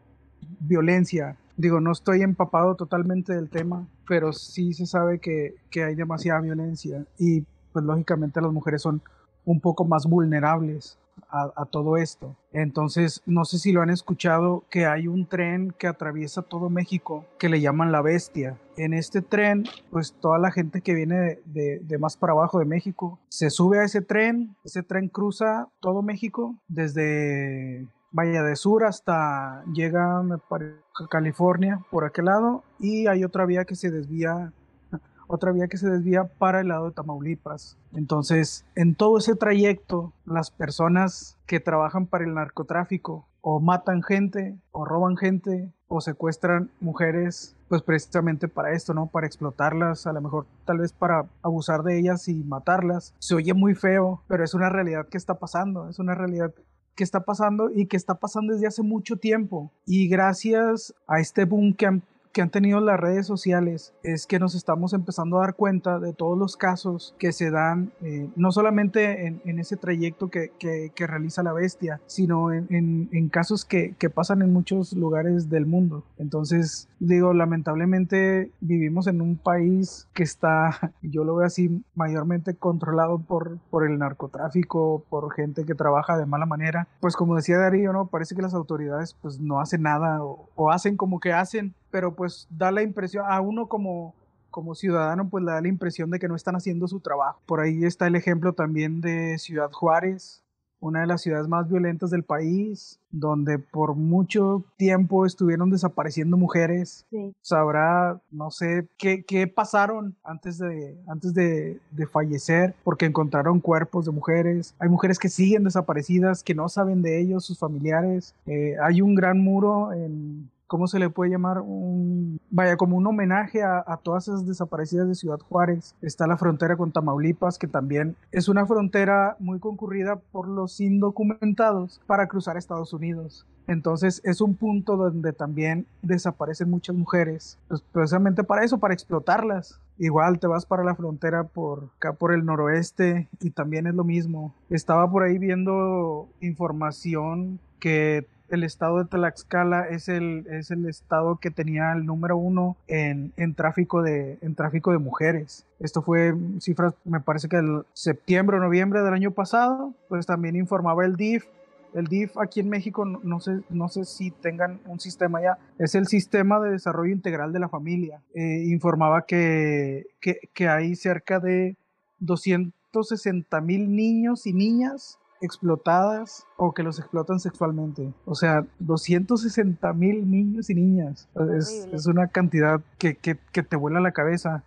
violencia. Digo, no estoy empapado totalmente del tema, pero sí se sabe que, hay demasiada violencia y pues lógicamente las mujeres son un poco más vulnerables a, todo esto. Entonces, no sé si lo han escuchado, que hay un tren que atraviesa todo México que le llaman la bestia. En este tren, pues toda la gente que viene de, de, más para abajo de México se sube a ese tren, ese tren cruza todo México desde vaya de sur hasta llega a California por aquel lado y hay otra vía que se desvía otra vía que se desvía para el lado de Tamaulipas. Entonces, en todo ese trayecto, las personas que trabajan para el narcotráfico o matan gente o roban gente o secuestran mujeres pues precisamente para esto, ¿no? Para explotarlas, a lo mejor tal vez para abusar de ellas y matarlas. Se oye muy feo, pero es una realidad que está pasando, es una realidad que está pasando y que está pasando desde hace mucho tiempo. Y gracias a este boom que han que han tenido las redes sociales es que nos estamos empezando a dar cuenta de todos los casos que se dan, eh, no solamente en, ese trayecto que, que, realiza la bestia, sino en, en, casos que, que, pasan en muchos lugares del mundo. Entonces, digo, lamentablemente vivimos en un país que está, yo lo veo así, mayormente controlado por, por el narcotráfico, por gente que trabaja de mala manera. Pues como decía Darío, ¿no? Parece que las autoridades pues no hacen nada o, o hacen como que hacen, pero pues da la impresión, a uno como, como ciudadano, pues le da la impresión de que no están haciendo su trabajo. Por ahí está el ejemplo también de Ciudad Juárez, una de las ciudades más violentas del país, donde por mucho tiempo estuvieron desapareciendo mujeres. Sabrá, no sé, qué, qué pasaron antes, de, antes de, de, fallecer, porque encontraron cuerpos de mujeres. Hay mujeres que siguen desaparecidas, que no saben de ellos, sus familiares. Eh, hay un gran muro en ¿cómo se le puede llamar? Un, vaya, como un homenaje a, todas esas desaparecidas de Ciudad Juárez. Está la frontera con Tamaulipas, que también es una frontera muy concurrida por los indocumentados para cruzar Estados Unidos. Entonces es un punto donde también desaparecen muchas mujeres, pues precisamente para eso, para explotarlas. Igual te vas para la frontera por acá por el noroeste y también es lo mismo. Estaba por ahí viendo información que el estado de Tlaxcala es el, es el estado que tenía el número uno en, tráfico de, en tráfico de mujeres. Esto fue cifras, me parece que el septiembre o noviembre del año pasado, pues también informaba el DIF. El DIF aquí en México, no, sé, no sé si tengan un sistema ya, es el Sistema de Desarrollo Integral de la Familia. Eh, informaba que, que, que hay cerca de 260 mil niños y niñas explotadas o que los explotan sexualmente. O sea, 260 mil niños y niñas. Es, una cantidad que, te vuela la cabeza.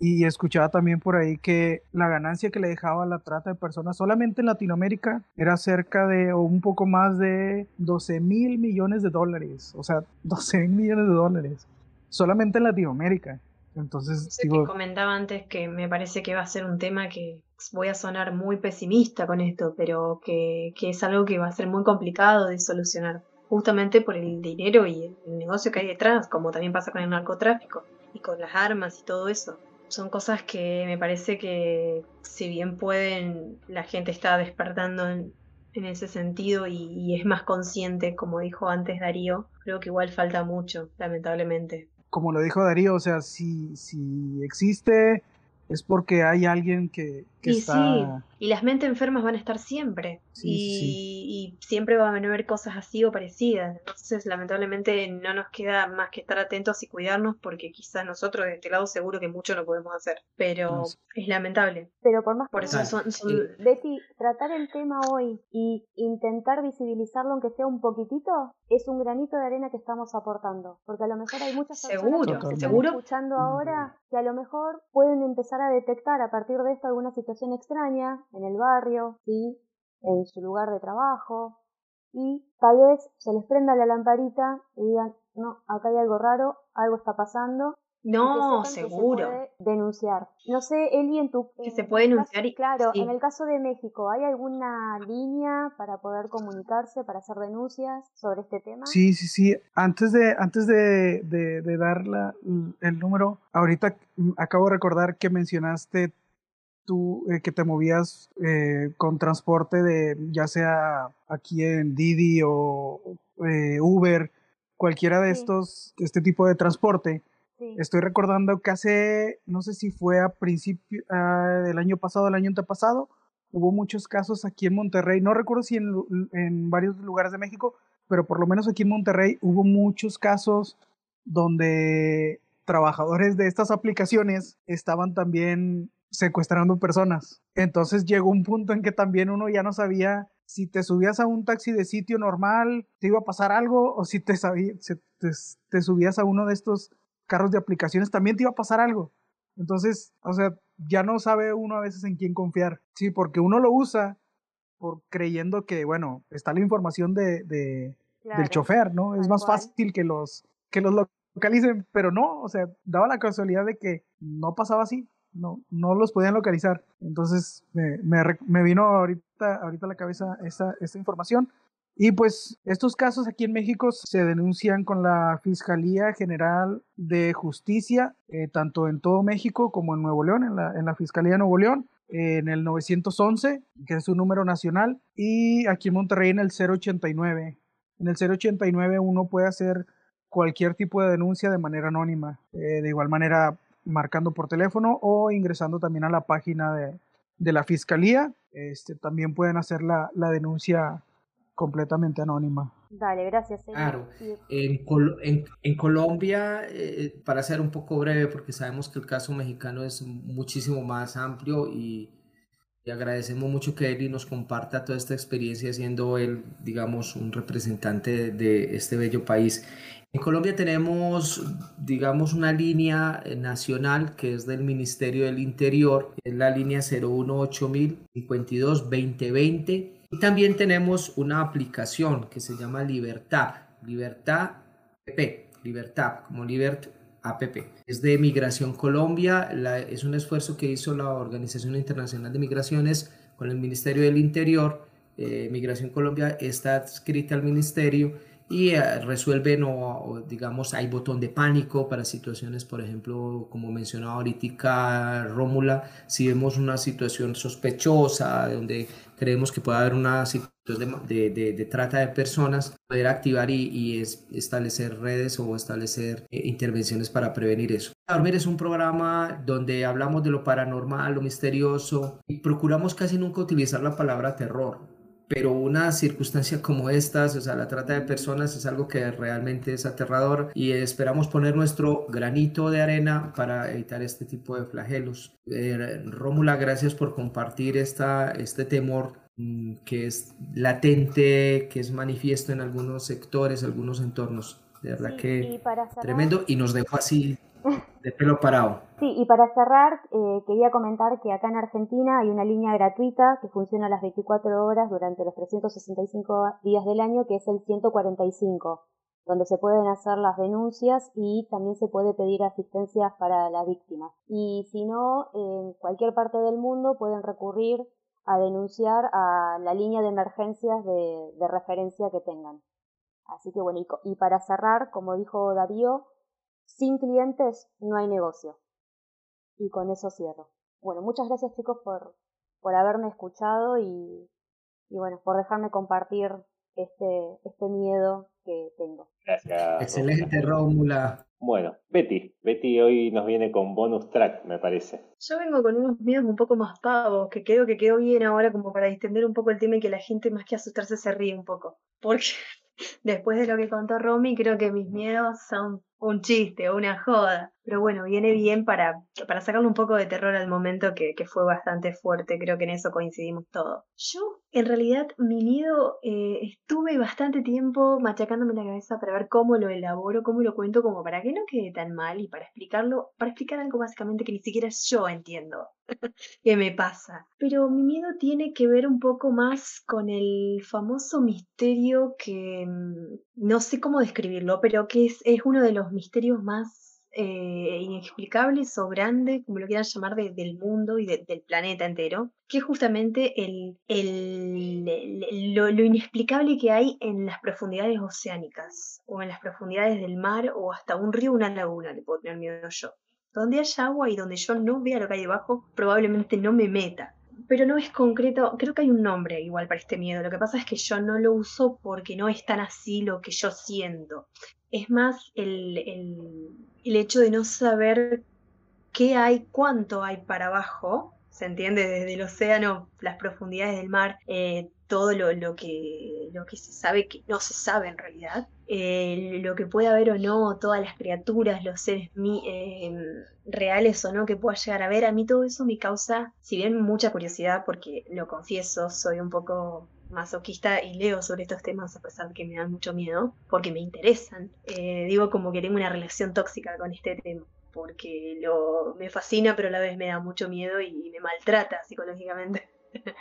Y escuchaba también por ahí que la ganancia que le dejaba la trata de personas solamente en Latinoamérica era cerca de o un poco más de 12 mil millones de dólares. O sea, 12 mil millones de dólares. Solamente en Latinoamérica. Entonces, digo, que comentaba antes que me parece que va a ser un tema que voy a sonar muy pesimista con esto, pero que, que es algo que va a ser muy complicado de solucionar, justamente por el dinero y el negocio que hay detrás, como también pasa con el narcotráfico y con las armas y todo eso. Son cosas que me parece que si bien pueden, la gente está despertando en, ese sentido y, y, es más consciente, como dijo antes Darío, creo que igual falta mucho, lamentablemente como lo dijo Darío, o sea, si, si existe es porque hay alguien que, que Sí, y las mentes enfermas van a estar siempre. y, y, siempre van a haber cosas así o parecidas. Entonces, lamentablemente, no nos queda más que estar atentos y cuidarnos porque quizás nosotros de este lado seguro que mucho no podemos hacer. Pero es lamentable. Pero por más por eso son, Betty, tratar el tema hoy y intentar visibilizarlo aunque sea un poquitito es un granito de arena que estamos aportando. Porque a lo mejor hay muchas personas que están escuchando ahora que a lo mejor pueden empezar a detectar a partir de esto alguna situación extraña en el barrio, ¿sí? en su lugar de trabajo, y tal vez se les prenda la lamparita y digan, no, acá hay algo raro, algo está pasando, no, seguro. denunciar. No sé, Eli, en tu. Que se puede denunciar y. Claro, en el caso de México, ¿hay alguna línea para poder comunicarse, para hacer denuncias sobre este tema? Sí, sí, sí. Antes de, antes de, de, dar la, el número, ahorita acabo de recordar que mencionaste tú eh, que te movías eh, con transporte de, ya sea aquí en Didi o eh, Uber, cualquiera de estos, este tipo de transporte. Estoy recordando que hace, no sé si fue a principio del año pasado, el año antepasado, hubo muchos casos aquí en Monterrey, no recuerdo si en, en, varios lugares de México, pero por lo menos aquí en Monterrey hubo muchos casos donde trabajadores de estas aplicaciones estaban también secuestrando personas. Entonces llegó un punto en que también uno ya no sabía si te subías a un taxi de sitio normal, te iba a pasar algo, o si te, te subías a uno de estos carros de aplicaciones, también te iba a pasar algo. Entonces, o sea, ya no sabe uno a veces en quién confiar. Sí, porque uno lo usa por creyendo que, bueno, está la información de, de del chofer, ¿no? Es más fácil que los, que los localicen, pero no, o sea, daba la casualidad de que no pasaba así, no, no los podían localizar. Entonces, me, me, vino ahorita, ahorita a la cabeza esta, esta información. Y pues estos casos aquí en México se denuncian con la Fiscalía General de Justicia, eh, tanto en todo México como en Nuevo León, en la, en la Fiscalía de Nuevo León, en el 911, que es un número nacional, y aquí en Monterrey en el 089. En el 089 uno puede hacer cualquier tipo de denuncia de manera anónima, eh, de igual manera marcando por teléfono o ingresando también a la página de, de la Fiscalía. Este, también pueden hacer la, la denuncia completamente anónima. Dale, gracias. Claro, en, en, en Colombia, eh, para ser un poco breve, porque sabemos que el caso mexicano es muchísimo más amplio y, y agradecemos mucho que Eli nos comparta toda esta experiencia siendo él, digamos, un representante de este bello país. En Colombia tenemos, digamos, una línea nacional que es del Ministerio del Interior, es la línea 018-052-2020. Y también tenemos una aplicación que se llama Libertad, Libertad PP, Libertad, como Libert APP. Es de Migración Colombia, es un esfuerzo que hizo la Organización Internacional de Migraciones con el Ministerio del Interior. Eh, Migración Colombia está adscrita al ministerio y eh, resuelven o, digamos hay botón de pánico para situaciones por ejemplo como mencionaba ahorita Rómula si vemos una situación sospechosa donde creemos que puede haber una situación de, trata de personas poder activar y, establecer redes o establecer eh, intervenciones para prevenir eso. Dormir es un programa donde hablamos de lo paranormal, lo misterioso y procuramos casi nunca utilizar la palabra terror pero una circunstancia como estas, o sea, la trata de personas es algo que realmente es aterrador y esperamos poner nuestro granito de arena para evitar este tipo de flagelos. Eh, Rómula, gracias por compartir esta, este temor mm, que es latente, que es manifiesto en algunos sectores, algunos entornos. De verdad que tremendo y nos dejó así de pelo parado. Sí, y para cerrar, eh, quería comentar que acá en Argentina hay una línea gratuita que funciona las 24 horas durante los 365 días del año, que es el 145, donde se pueden hacer las denuncias y también se puede pedir asistencia para las víctimas. Y si no, en cualquier parte del mundo pueden recurrir a denunciar a la línea de emergencias de, referencia que tengan. Así que bueno, y para cerrar, como dijo Darío, sin clientes no hay negocio. Y con eso cierro. Bueno, muchas gracias chicos por, por haberme escuchado y, y bueno, por dejarme compartir este, este miedo que tengo. Gracias. Excelente, Rómula. Bueno, Betty, Betty hoy nos viene con bonus track, me parece. Yo vengo con unos miedos un poco más pavos, que creo que quedó bien ahora como para distender un poco el tema y que la gente más que asustarse se ríe un poco. Porque después de lo que contó Romy, creo que mis miedos son un chiste o una joda. Pero bueno, viene bien para, para sacarle un poco de terror al momento que, que fue bastante fuerte. Creo que en eso coincidimos todos. Yo, en realidad, mi miedo eh, estuve bastante tiempo machacándome la cabeza para ver cómo lo elaboro, cómo lo cuento, como para que no quede tan mal y para explicarlo, para explicar algo básicamente que ni siquiera yo entiendo que me pasa. Pero mi miedo tiene que ver un poco más con el famoso misterio que mm, no sé cómo describirlo, pero que es, es uno de los misterios más eh, inexplicables o grandes, como lo quieran llamar, del mundo y del planeta entero, que es justamente el, lo, inexplicable que hay en las profundidades oceánicas, o en las profundidades del mar, o hasta un río, una laguna, le puedo tener miedo yo. Donde haya agua y donde yo no vea lo que hay debajo, probablemente no me meta. Pero no es concreto, creo que hay un nombre igual para este miedo, lo que pasa es que yo no lo uso porque no es tan así lo que yo siento, es más el, el, hecho de no saber qué hay, cuánto hay para abajo, se entiende desde el océano, las profundidades del mar, eh, todo lo, lo, que, lo que se sabe que no se sabe en realidad, eh, lo que puede haber o no, todas las criaturas, los seres eh, reales o no que pueda llegar a ver, a mí todo eso me causa, si bien mucha curiosidad, porque lo confieso, soy un poco masoquista y leo sobre estos temas a pesar de que me dan mucho miedo, porque me interesan. Eh, digo como que tengo una relación tóxica con este tema porque lo, me fascina pero a la vez me da mucho miedo y me maltrata psicológicamente.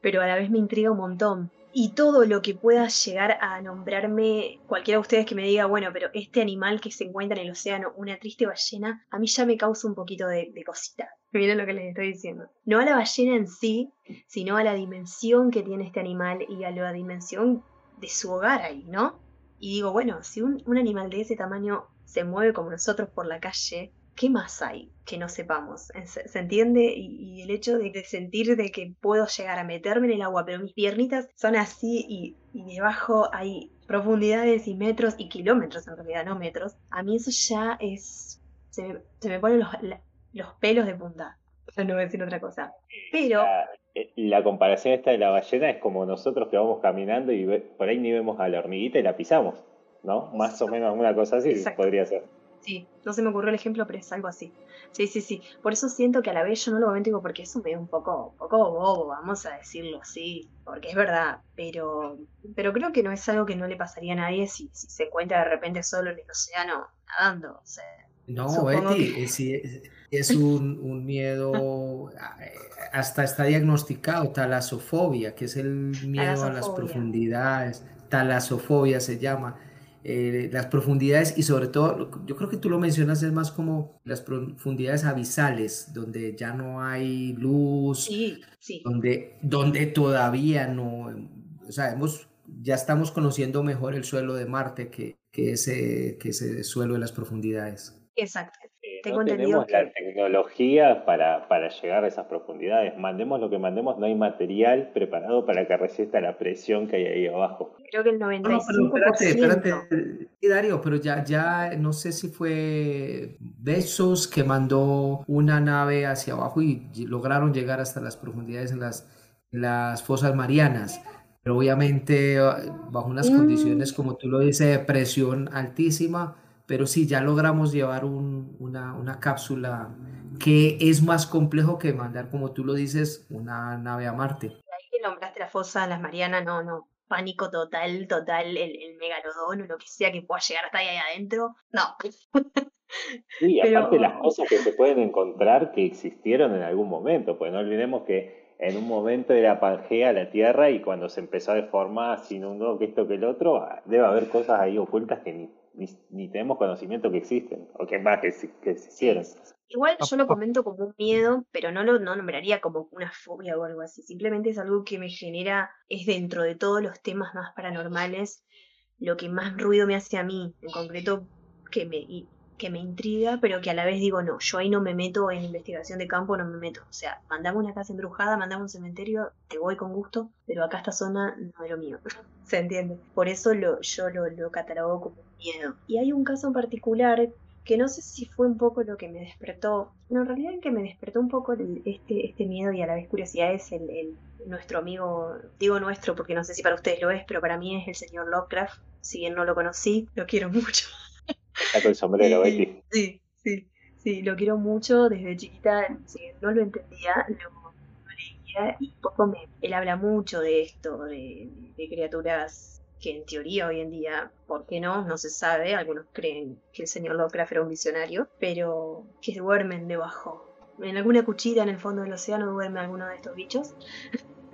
pero a la vez me intriga un montón. Y todo lo que pueda llegar a nombrarme, cualquiera de ustedes que me diga, bueno, pero este animal que se encuentra en el océano, una triste ballena, a mí ya me causa un poquito de, de cosita. Miren lo que les estoy diciendo. No a la ballena en sí, sino a la dimensión que tiene este animal y a la dimensión de su hogar ahí, ¿no? Y digo, bueno, si un, un animal de ese tamaño se mueve como nosotros por la calle, ¿qué más hay que no sepamos? ¿Se, entiende? Y, el hecho de, sentir de que puedo llegar a meterme en el agua, pero mis piernitas son así y, debajo hay profundidades y metros y kilómetros en realidad, no metros, a mí eso ya es... Se me, ponen los, los pelos de punta. No voy a decir otra cosa. Pero... Eh, la, comparación esta de la ballena es como nosotros que vamos caminando y por ahí ni vemos a la hormiguita y la pisamos, ¿no? Más o menos una cosa así podría ser. Sí, no se me ocurrió el ejemplo, pero es algo así. Sí, sí, sí. Por eso siento que a la vez yo no lo comento porque es un medio un poco, un poco bobo, vamos a decirlo así, porque es verdad, pero, pero creo que no es algo que no le pasaría a nadie si, si se encuentra de repente solo en el océano nadando. O sea, no, Betty, que- es, un, un miedo, hasta está diagnosticado, talasofobia, que es el miedo a las profundidades, talasofobia se llama, eh, las profundidades y sobre todo, yo creo que tú lo mencionas, es más como las profundidades abisales, donde ya no hay luz, Sí, sí. donde, donde todavía no, o sea, hemos, ya estamos conociendo mejor el suelo de Marte que, que ese, que ese suelo de las profundidades. Exacto. Tengo no entendido tenemos la que- tecnología para, para llegar a esas profundidades. Mandemos lo que mandemos, no hay material preparado para que resista la presión que hay ahí abajo. Creo que el No, no, pero 95%. espérate, espérate. Sí, Darío, pero ya, ya no sé si fue Bezos que mandó una nave hacia abajo y lograron llegar hasta las profundidades en las, en las fosas marianas. Pero obviamente eh, bajo unas Mm. condiciones, como tú lo dices, de presión altísima. Pero sí, ya logramos llevar un- una, una cápsula que es más complejo que mandar, como tú lo dices, una nave a Marte. Ahí que nombraste la fosa, las Marianas, no, no. Pánico total, total, el, el megalodón o lo que sea que pueda llegar hasta ahí adentro. No. Sí, Pero- aparte las cosas que se pueden encontrar que existieron en algún momento, pues no olvidemos que en un momento era Pangea la Tierra y cuando se empezó a deformar, se inundó que esto que el otro, debe haber cosas ahí ocultas que ni, ni, ni tenemos conocimiento que existen, o que más que, si- que existieron. Igual yo lo comento como un miedo, pero no lo no nombraría como una fobia o algo así. Simplemente es algo que me genera, es dentro de todos los temas más paranormales, lo que más ruido me hace a mí, en concreto, que me, y- que me intriga, pero que a la vez digo, no, yo ahí no me meto en investigación de campo, no me meto. O sea, mandame una casa embrujada, mandame un cementerio, te voy con gusto, pero acá esta zona no es lo mío. ¿Se entiende? Por eso lo, yo lo, lo catalogo como miedo. Y hay un caso en particular que no sé si fue un poco lo que me despertó, no, en realidad el que me despertó un poco este, este miedo y a la vez curiosidad es el, el- nuestro amigo, digo nuestro porque no sé si para ustedes lo es, pero para mí es el señor Lovecraft, si bien no lo conocí, lo quiero mucho. Saco el sombrero, Sí, Betty. Sí, sí, sí, lo quiero mucho desde chiquita, si no lo entendía, lo, lo leía y poco me... Él habla mucho de esto, de, de criaturas que en teoría hoy en día, ¿por qué no? No se sabe, algunos creen que el señor Lovecraft era un visionario, pero que duermen debajo. En alguna cuchilla en el fondo del océano duerme alguno de estos bichos.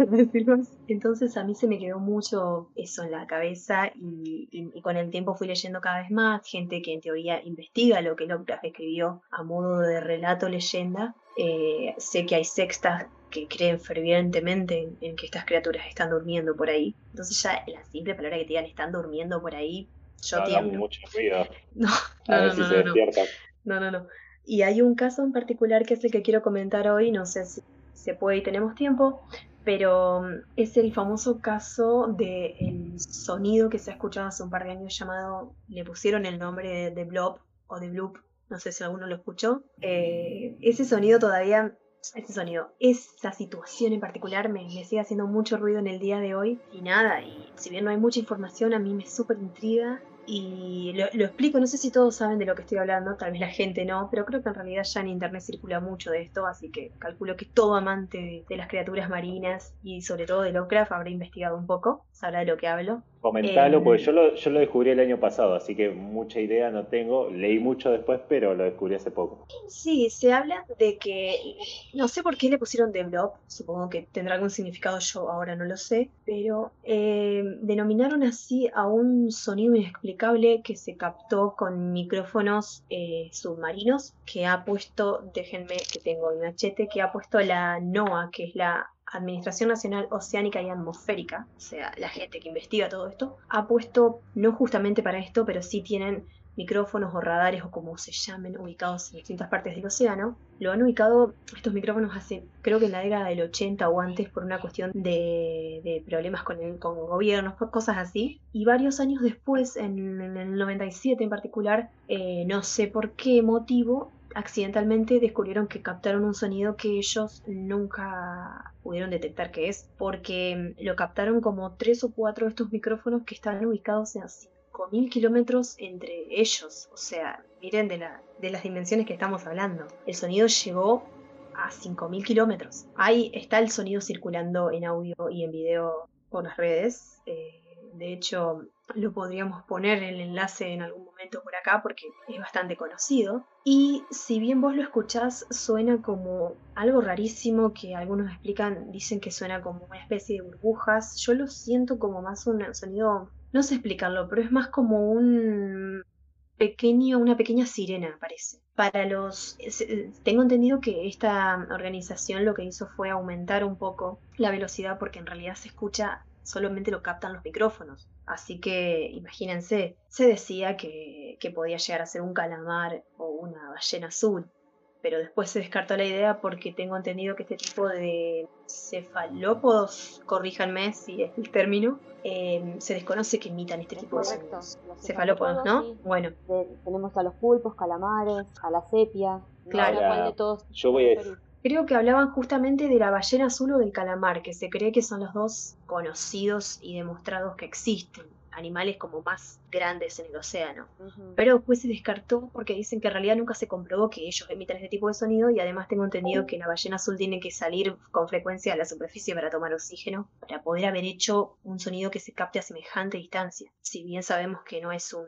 por decirlo así. Entonces a mí se me quedó mucho eso en la cabeza y, y- y con el tiempo fui leyendo cada vez más gente que en teoría investiga lo que Lovecraft escribió a modo de relato leyenda. Eh, sé que hay sextas que creen fervientemente en, en que estas criaturas están durmiendo por ahí. Entonces ya la simple palabra que te digan están durmiendo por ahí, yo No hagamos tiemblo. mucho ruido. No, A no, ver no, si no, se no, no. despiertan. No, no, no. Y hay un caso en particular que es el que quiero comentar hoy, no sé si se puede y tenemos tiempo, pero mm, es el famoso caso del sonido que se ha escuchado hace un par de años llamado, le pusieron el nombre de, de Blob o de Bloop, no sé si alguno lo escuchó. Eh, ese sonido todavía, ese sonido, esa situación en particular me, me sigue haciendo mucho ruido en el día de hoy y nada, y si bien no hay mucha información, a mí me súper intriga y lo, lo explico, no sé si todos saben de lo que estoy hablando, tal vez la gente no, pero creo que en realidad ya en internet circula mucho de esto, así que calculo que todo amante de, las criaturas marinas y sobre todo de Lovecraft habrá investigado un poco, sabrá de lo que hablo. Comentalo, Eh, porque yo lo, yo lo descubrí el año pasado, así que mucha idea no tengo. Leí mucho después, pero lo descubrí hace poco. Sí, se habla de que, no sé por qué le pusieron The Blob, supongo que tendrá algún significado, yo ahora no lo sé, pero eh, denominaron así a un sonido inexplicable que se captó con micrófonos eh, submarinos que ha puesto, déjenme que tengo el machete, que ha puesto la NOAA, que es la Administración Nacional Oceánica y Atmosférica, o sea, la gente que investiga todo esto, ha puesto, no justamente para esto, pero sí tienen micrófonos o radares o como se llamen ubicados en distintas partes del océano. Lo han ubicado estos micrófonos hace, creo que en la década del 80 o antes por una cuestión de, problemas con, el, con gobiernos, cosas así. Y varios años después, en, en el 97 en particular, eh, no sé por qué motivo, accidentalmente descubrieron que captaron un sonido que ellos nunca pudieron detectar qué es, porque mm, lo captaron como tres o cuatro de estos micrófonos que estaban ubicados en 5.000 kilómetros entre ellos. O sea, miren de, la, de las dimensiones que estamos hablando. El sonido llegó a 5.000 kilómetros. Ahí está el sonido circulando en audio y en video por las redes. Eh, de hecho, lo podríamos poner el enlace en algún momento por acá porque es bastante conocido. Y si bien vos lo escuchás, suena como algo rarísimo que algunos explican, dicen que suena como una especie de burbujas. Yo lo siento como más un sonido, no sé explicarlo, pero es más como un pequeño, una pequeña sirena, parece. Para los. Tengo entendido que esta organización lo que hizo fue aumentar un poco la velocidad porque en realidad se escucha solamente lo captan los micrófonos. Así que imagínense, se decía que, que, podía llegar a ser un calamar o una ballena azul, pero después se descartó la idea porque tengo entendido que este tipo de cefalópodos, corríjanme si es el término, em, se desconoce que imitan este tipo de sonidos. Cefalópodos, ¿no? Bueno. tenemos a los pulpos, calamares, a la sepia. Claro. de todos Yo voy a Creo que hablaban justamente de la ballena azul o del calamar, que se cree que son los dos conocidos y demostrados que existen, animales como más grandes en el océano. Pero después se descartó porque dicen que en realidad nunca se comprobó que ellos emitan este tipo de sonido y además tengo entendido que la ballena azul tiene que salir con frecuencia a la superficie para tomar oxígeno para poder haber hecho un sonido que se capte a semejante distancia. Si bien sabemos que no es un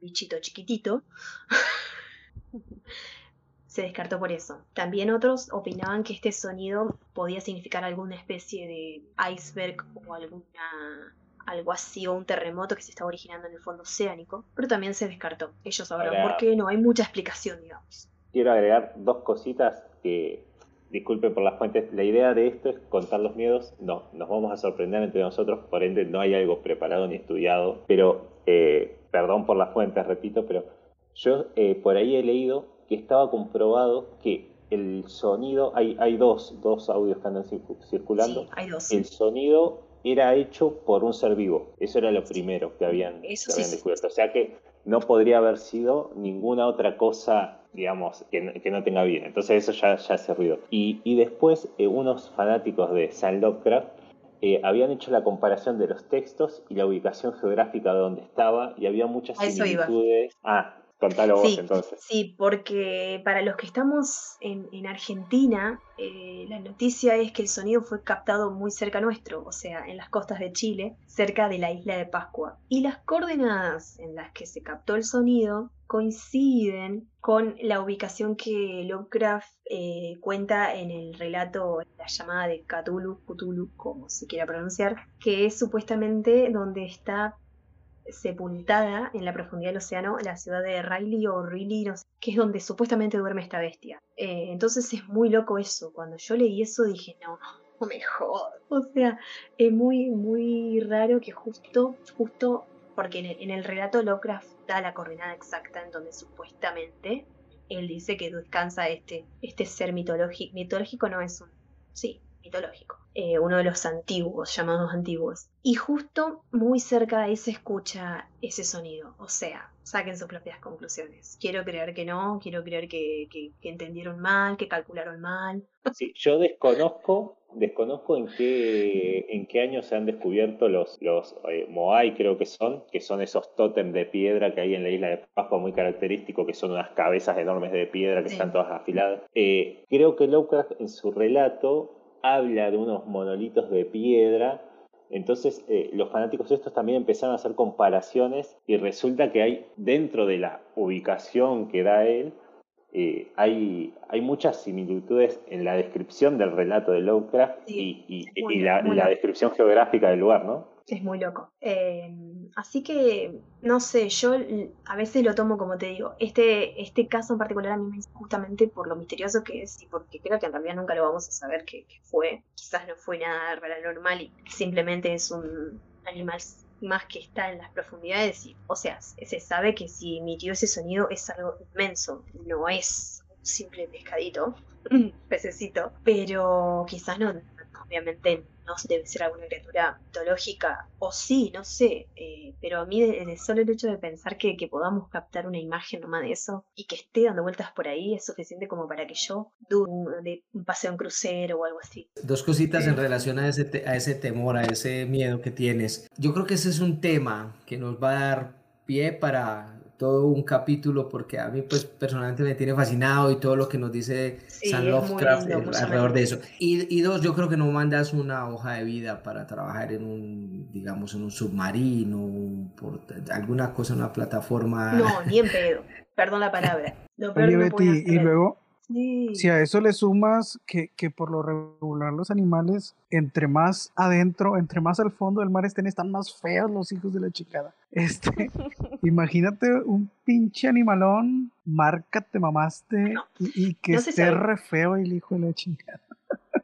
bichito chiquitito. se descartó por eso. También otros opinaban que este sonido podía significar alguna especie de iceberg o alguna algo así o un terremoto que se estaba originando en el fondo oceánico, pero también se descartó. Ellos sabrán por qué, no hay mucha explicación, digamos. Quiero agregar dos cositas que, disculpen por las fuentes, la idea de esto es contar los miedos, no, nos vamos a sorprender entre nosotros, por ende no hay algo preparado ni estudiado, pero, eh, perdón por las fuentes, repito, pero yo eh, por ahí he leído que estaba comprobado que el sonido, hay, hay dos, dos audios que andan circulando. hay dos. El sonido era hecho por un ser vivo. Eso era lo primero que habían, descubierto. O sea que no podría haber sido ninguna otra cosa, digamos, que, no tenga vida. Entonces eso ya, ya se ruido. Y, y después eh, unos fanáticos de San Lovecraft eh, habían hecho la comparación de los textos y la ubicación geográfica de donde estaba y había muchas similitudes. Ah, sí, entonces. Sí, porque para los que estamos en, Argentina, eh, la noticia es que el sonido fue captado muy cerca nuestro, o sea, en las costas de Chile, cerca de la isla de Pascua. Y las coordenadas en las que se captó el sonido coinciden con la ubicación que Lovecraft eh, cuenta en el relato, la llamada de Cthulhu, Cthulhu, como se quiera pronunciar, que es supuestamente donde está sepultada en la profundidad del océano la ciudad de Riley o Riley, no sé, que es donde supuestamente duerme esta bestia. Eh, entonces es muy loco eso. Cuando yo leí eso dije, no, no me jodas. O sea, es muy, muy raro que justo, justo, porque en el, relato Lovecraft da la coordenada exacta en donde supuestamente él dice que descansa este, este ser mitológico. Mitológico no es un... Sí, mitológico eh, uno de los antiguos, llamados antiguos. Y justo muy cerca de ahí se escucha ese sonido. O sea, saquen sus propias conclusiones. Quiero creer que no, quiero creer que, entendieron mal, que calcularon mal. Sí, yo desconozco, desconozco en qué, en qué año se han descubierto los, los eh, Moai, creo que son, que son esos tótem de piedra que hay en la isla de Pascua, muy característico, que son unas cabezas enormes de piedra que están todas afiladas. Eh, creo que Lovecraft en su relato habla de unos monolitos de piedra. Entonces eh, los fanáticos estos también empezaron a hacer comparaciones y resulta que hay dentro de la ubicación que da él, eh, hay, hay muchas similitudes en la descripción del relato de Lovecraft y, la, la, descripción geográfica del lugar, ¿no? Es muy loco. Em, así que, no sé, yo a veces lo tomo como te digo. Este, este caso en particular a mí me justamente por lo misterioso que es y porque creo que en realidad nunca lo vamos a saber qué, fue. Quizás no fue nada paranormal y simplemente es un animal más que está en las profundidades. Y, o sea, se sabe que si emitió ese sonido es algo inmenso, no es un simple pescadito, pececito, pero quizás no, obviamente no debe ser alguna criatura mitológica, o sí, no sé, eh, pero a mí de, solo el hecho de pensar que, podamos captar una imagen nomás de eso y que esté dando vueltas por ahí es suficiente como para que yo dude de un paseo en crucero o algo así. Dos cositas en relación a ese, a ese temor, a ese miedo que tienes. Yo creo que ese es un tema que nos va a dar pie para todo un capítulo porque a mí pues personalmente me tiene fascinado y todo lo que nos dice San Lovecraft alrededor de eso. Y, y, dos, yo creo que no mandas una hoja de vida para trabajar en un, digamos, en un submarino, por alguna cosa, en una plataforma. No, ni en pedo. Perdón la palabra. Oye, Betty, y luego, si a eso le sumas que, que, por lo regular los animales, entre más adentro, entre más al fondo del mar estén, están más feos los hijos de la chicada. Este, imagínate un pinche animalón, márcate, mamaste, y, que esté re feo el hijo de la chingada.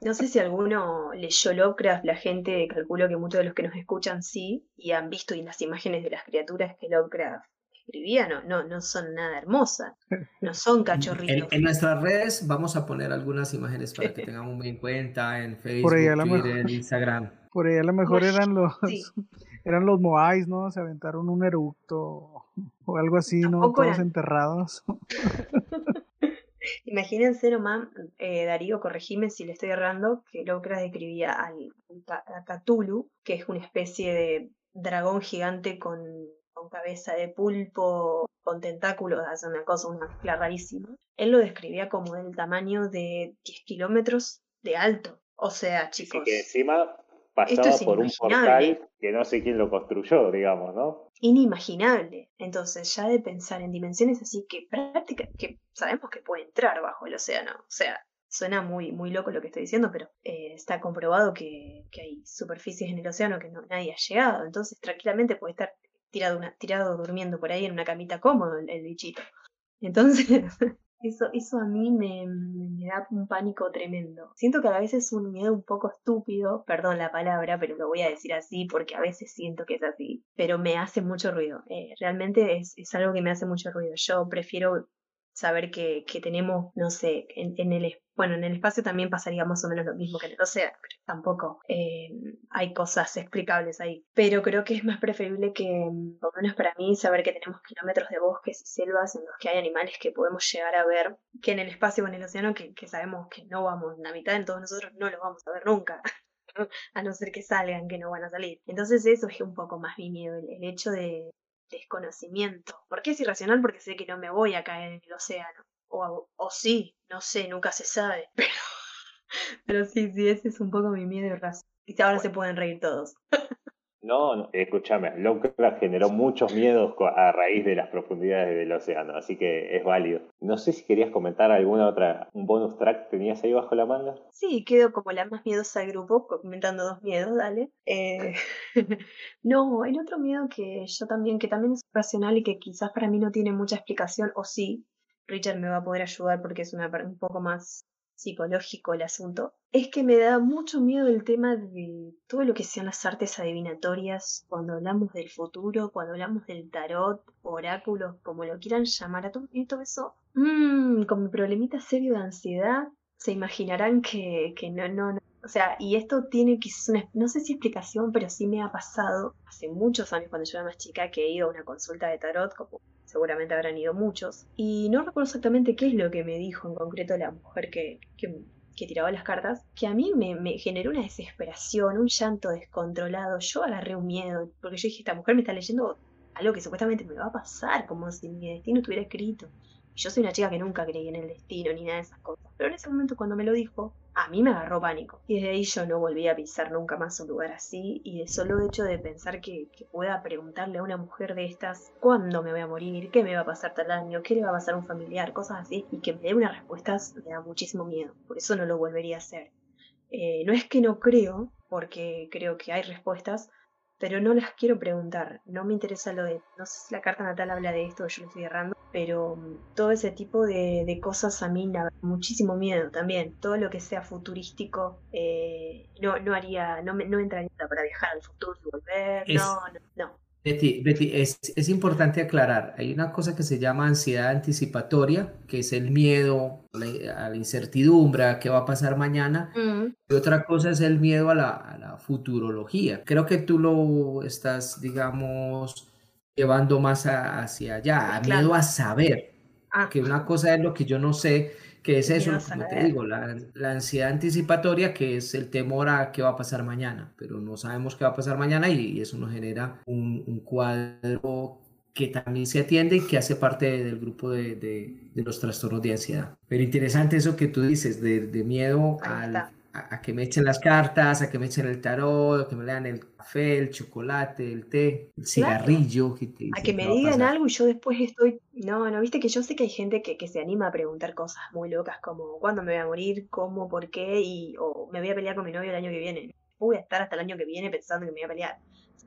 No sé si alguno leyó Lovecraft, la gente, calculo que muchos de los que nos escuchan sí, y han visto las imágenes de las criaturas que Lovecraft escribía no, no, no son nada hermosas, no son cachorritos. En, nuestras redes vamos a poner algunas imágenes para que tengamos muy en cuenta en Facebook, Twitter, en Instagram. Por ahí a lo mejor eran los eran los Moais, ¿no? Se aventaron un eructo o algo así, ¿no? Todos enterrados. Imagínense nomás, eh, Darío, corregime si le estoy errando, que Lovecraft describía al, a Cthulhu, que es una especie de dragón gigante con con cabeza de pulpo, con tentáculos, hace una cosa, una mezcla rarísima. Él lo describía como del tamaño de 10 kilómetros de alto. O sea, chicos. Y que encima pasaba por un portal que no sé quién lo construyó, digamos, ¿no? Inimaginable. Entonces, ya de pensar en dimensiones así que prácticamente que sabemos que puede entrar bajo el océano. O sea, suena muy, muy loco lo que estoy diciendo, pero eh, está comprobado que, que, hay superficies en el océano que no, nadie ha llegado. Entonces, tranquilamente puede estar tirado, una, tirado durmiendo por ahí en una camita cómodo el, bichito. Entonces, eso, eso a mí me, me, da un pánico tremendo. Siento que a veces es un miedo un poco estúpido, perdón la palabra, pero lo voy a decir así porque a veces siento que es así, pero me hace mucho ruido. Eh, realmente es, es algo que me hace mucho ruido. Yo prefiero saber que, que tenemos, no sé, en, el bueno, en el espacio también pasaría más o menos lo mismo que en el océano, pero tampoco eh, hay cosas explicables ahí. Pero creo que es más preferible que, por lo menos para mí, saber que tenemos kilómetros de bosques y selvas en los que hay animales que podemos llegar a ver, que en el espacio o en el océano que, que sabemos que no vamos, la mitad de todos nosotros no los vamos a ver nunca. a no ser que salgan, que no van a salir. Entonces eso es un poco más mi miedo, el hecho de, desconocimiento. ¿Por qué es irracional? Porque sé que no me voy a caer en el océano. O, o sí, no sé, nunca se sabe. Pero, pero sí, sí, ese es un poco mi miedo irracional. Y ahora se pueden reír todos. No, no escúchame, Lovecraft generó muchos miedos a raíz de las profundidades del océano, así que es válido. No sé si querías comentar alguna otra, un bonus track que tenías ahí bajo la manga. Sí, quedo como la más miedosa del grupo, comentando dos miedos, dale. Eh, no, el otro miedo que yo también, que también es racional y que quizás para mí no tiene mucha explicación, o sí, Richard me va a poder ayudar porque es una, un poco más psicológico el asunto, es que me da mucho miedo el tema de todo lo que sean las artes adivinatorias, cuando hablamos del futuro, cuando hablamos del tarot, oráculos, como lo quieran llamar, a todo, y todo eso, mmm, con mi problemita serio de ansiedad, se imaginarán que, que no, no, sea, y esto tiene quizás una, no sé si explicación, pero sí me ha pasado hace muchos años cuando yo era más chica que he ido a una consulta de tarot, como seguramente habrán ido muchos, y no recuerdo exactamente qué es lo que me dijo en concreto la mujer que, que, tiraba las cartas, que a mí me, me, generó una desesperación, un llanto descontrolado, yo agarré un miedo, porque yo dije, esta mujer me está leyendo algo que supuestamente me va a pasar, como si mi destino estuviera escrito. Yo soy una chica que nunca creí en el destino ni nada de esas cosas. Pero en ese momento cuando me lo dijo, a mí me agarró pánico. Y desde ahí yo no volví a pisar nunca más un lugar así. Y de solo hecho de pensar que, pueda preguntarle a una mujer de estas cuándo me voy a morir, qué me va a pasar tal año, qué le va a pasar a un familiar, cosas así, y que me dé unas respuestas me da muchísimo miedo. Por eso no lo volvería a hacer. Eh, no es que no creo, porque creo que hay respuestas, pero no las quiero preguntar. No me interesa lo de, no sé si la carta natal habla de esto, yo lo estoy errando, pero mm, todo ese tipo de, cosas a mí me da muchísimo miedo también. Todo lo que sea futurístico eh, no, no haría, no, me, no entraría para viajar al futuro y volver, no, no, no. Betty, Betty es, es, importante aclarar, hay una cosa que se llama ansiedad anticipatoria, que es el miedo a la incertidumbre, a qué va a pasar mañana, mm. y otra cosa es el miedo a la, a la, futurología. Creo que tú lo estás, digamos, llevando más hacia allá, a miedo a saber, ah. que una cosa es lo que yo no sé, que es eso, como te digo, la, la, ansiedad anticipatoria, que es el temor a qué va a pasar mañana, pero no sabemos qué va a pasar mañana y, eso nos genera un, un cuadro que también se atiende y que hace parte del grupo de, de, de los trastornos de ansiedad. Pero interesante eso que tú dices, de, de miedo al, a, a, que me echen las cartas, a que me echen el tarot, a que me lean el café, el chocolate, el té, el cigarrillo. Que te a que me digan algo y yo después estoy... No, no, viste que yo sé que hay gente que, que se anima a preguntar cosas muy locas como ¿cuándo me voy a morir? ¿Cómo? ¿Por qué? Y, o me voy a pelear con mi novio el año que viene. Voy a estar hasta el año que viene pensando que me voy a pelear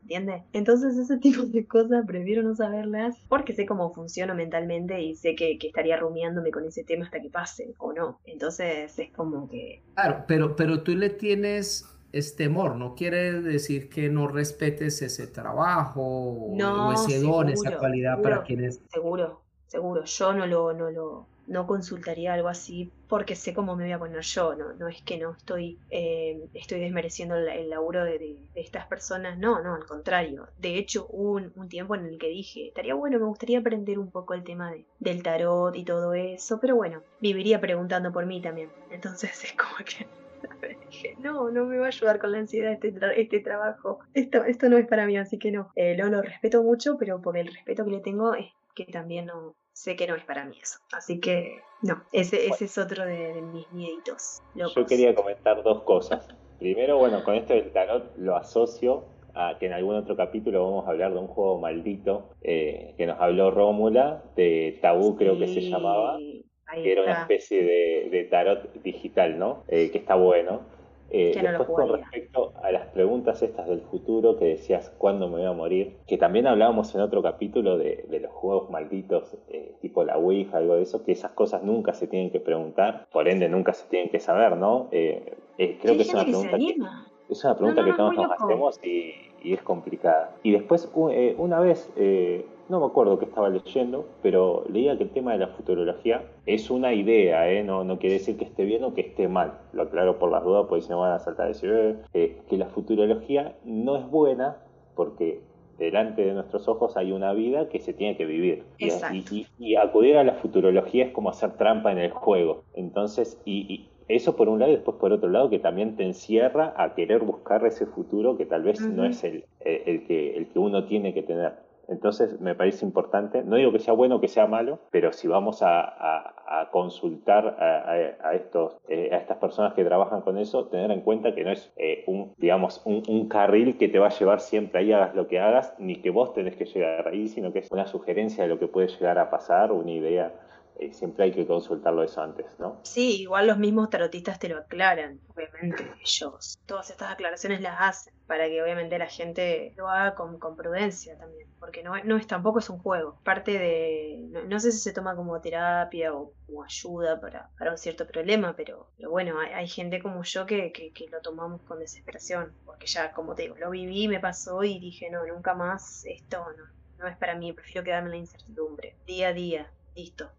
¿entiendes? Entonces ese tipo de cosas prefiero no saberlas porque sé cómo funciono mentalmente y sé que, que, estaría rumiándome con ese tema hasta que pase o no. Entonces es como que... Claro, pero, pero tú le tienes este temor, no quiere decir que no respetes ese trabajo no, o ese seguro, don, esa cualidad seguro, para quienes... Seguro, seguro, yo no lo, no lo, no consultaría algo así porque sé cómo me voy a poner yo, no, no es que no estoy, eh, estoy desmereciendo el, el laburo de, de, estas personas, no, no, al contrario. De hecho, hubo un, un, tiempo en el que dije, estaría bueno, me gustaría aprender un poco el tema de, del tarot y todo eso, pero bueno, viviría preguntando por mí también. Entonces es como que dije, no, no me va a ayudar con la ansiedad este, tra este trabajo, esto, esto no es para mí, así que no. Eh, lo, lo respeto mucho, pero por el respeto que le tengo es que también no, sé que no es para mí eso. Así que no, ese, ese es otro de, de mis mieditos. Locos. Yo quería comentar dos cosas. Primero, bueno, con esto del tarot lo asocio a que en algún otro capítulo vamos a hablar de un juego maldito eh, que nos habló Rómula, de Tabú creo que se llamaba, que era una especie de, de tarot digital, ¿no? Eh, que está bueno. Eh, no después con respecto a las preguntas estas del futuro que decías cuándo me voy a morir, que también hablábamos en otro capítulo de, de los juegos malditos, eh, tipo la Ouija, algo de eso, que esas cosas nunca se tienen que preguntar, por ende nunca se tienen que saber, ¿no? Eh, creo que es una pregunta que, es una pregunta no, no, que todos nos hacemos y, y, es complicada. Y después, una vez no me acuerdo qué estaba leyendo, pero leía que el tema de la futurología es una idea, ¿eh? no, no quiere decir que esté bien o que esté mal. Lo aclaro por las dudas, porque si no van a saltar a decir eh, eh, que la futurología no es buena porque delante de nuestros ojos hay una vida que se tiene que vivir. Y, y, y, acudir a la futurología es como hacer trampa en el juego. Entonces, y, eso por un lado y después por otro lado que también te encierra a querer buscar ese futuro que tal vez uh -huh. no es el, el, que, el que uno tiene que tener. Entonces me parece importante, no digo que sea bueno o que sea malo, pero si vamos a, consultar a, a estos, eh, a estas personas que trabajan con eso, tener en cuenta que no es eh, un, digamos, un, un, carril que te va a llevar siempre ahí, hagas lo que hagas, ni que vos tenés que llegar ahí, sino que es una sugerencia de lo que puede llegar a pasar, una idea eh, siempre hay que consultarlo eso antes, ¿no? Sí, igual los mismos tarotistas te lo aclaran, obviamente, ellos. Todas estas aclaraciones las hacen para que obviamente la gente lo haga con, con prudencia también, porque no, no es tampoco es un juego, parte de, no, no sé si se toma como terapia o como ayuda para, para un cierto problema, pero, pero bueno, hay, hay, gente como yo que, que, que, lo tomamos con desesperación, porque ya, como te digo, lo viví, me pasó y dije, no, nunca más, esto no, no es para mí, prefiero quedarme en la incertidumbre, día a día, listo.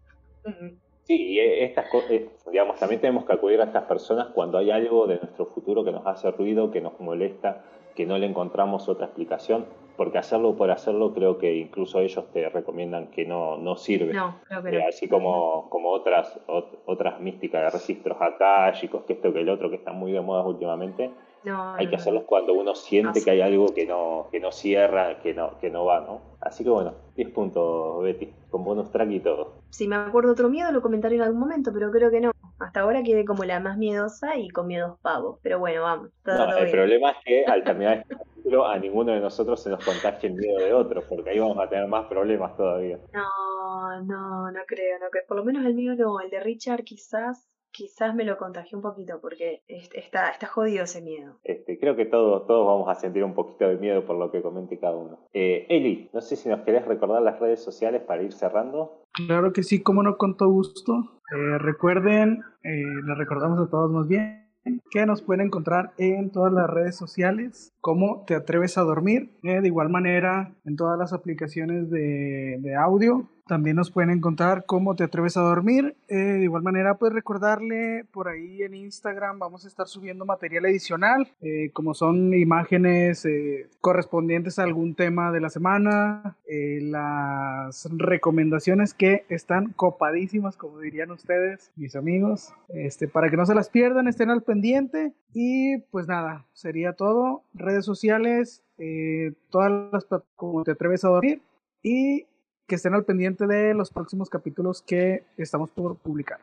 Sí, y estas eh, digamos, también tenemos que acudir a estas personas cuando hay algo de nuestro futuro que nos hace ruido, que nos molesta, que no le encontramos otra explicación, porque hacerlo por hacerlo creo que incluso ellos te recomiendan que no, no sirve. No, creo que no. Eh, así como, como otras, ot, otras místicas de registros akáshicos, que esto que el otro, que están muy de moda últimamente, no, hay que hacerlos cuando uno siente que hay algo que no, que no cierra, que no, que no va, ¿no? Así que bueno, 10 puntos, Betty, con bonus track y todo. Si me acuerdo otro miedo, lo comentaré en algún momento, pero creo que no. Hasta ahora quedé como la más miedosa y con miedos pavos. Pero bueno, vamos. Todo, no, todo el bien. problema es que al terminar este capítulo a ninguno de nosotros se nos contagie el miedo de otro, porque ahí vamos a tener más problemas todavía. No, no, no creo, no creo. Por lo menos el mío no, el de Richard quizás quizás me lo contagió un poquito porque está, está jodido ese miedo. Este, creo que todos, todos vamos a sentir un poquito de miedo por lo que comente cada uno. Eh, Eli, no sé si nos querés recordar las redes sociales para ir cerrando. Claro que sí, como no, con todo gusto. Eh, recuerden, eh, les recordamos a todos más bien que nos pueden encontrar en todas las redes sociales como Te Atreves a Dormir, eh, de igual manera en todas las aplicaciones de, de audio también nos pueden encontrar como te atreves a dormir. Eh, de igual manera, pues recordarle por ahí en Instagram vamos a estar subiendo material adicional, eh, como son imágenes eh, correspondientes a algún tema de la semana, eh, las recomendaciones que están copadísimas, como dirían ustedes, mis amigos, este, para que no se las pierdan, estén al pendiente. Y pues nada, sería todo. Redes sociales, eh, todas las como te atreves a dormir. Y que estén al pendiente de los próximos capítulos que estamos por publicar.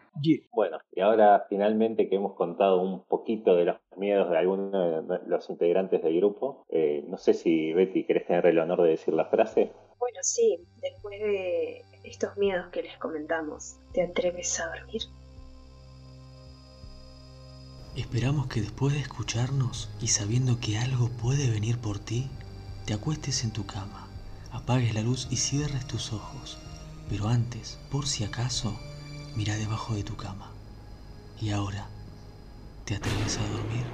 Bueno, y ahora finalmente que hemos contado un poquito de los miedos de algunos de los integrantes del grupo, eh, no sé si Betty querés tener el honor de decir la frase. Bueno, sí, después de estos miedos que les comentamos, ¿te atreves a dormir? Esperamos que después de escucharnos y sabiendo que algo puede venir por ti, te acuestes en tu cama, apagues la luz y cierres tus ojos. Pero antes, por si acaso, mira debajo de tu cama. Y ahora, ¿te atreves a dormir?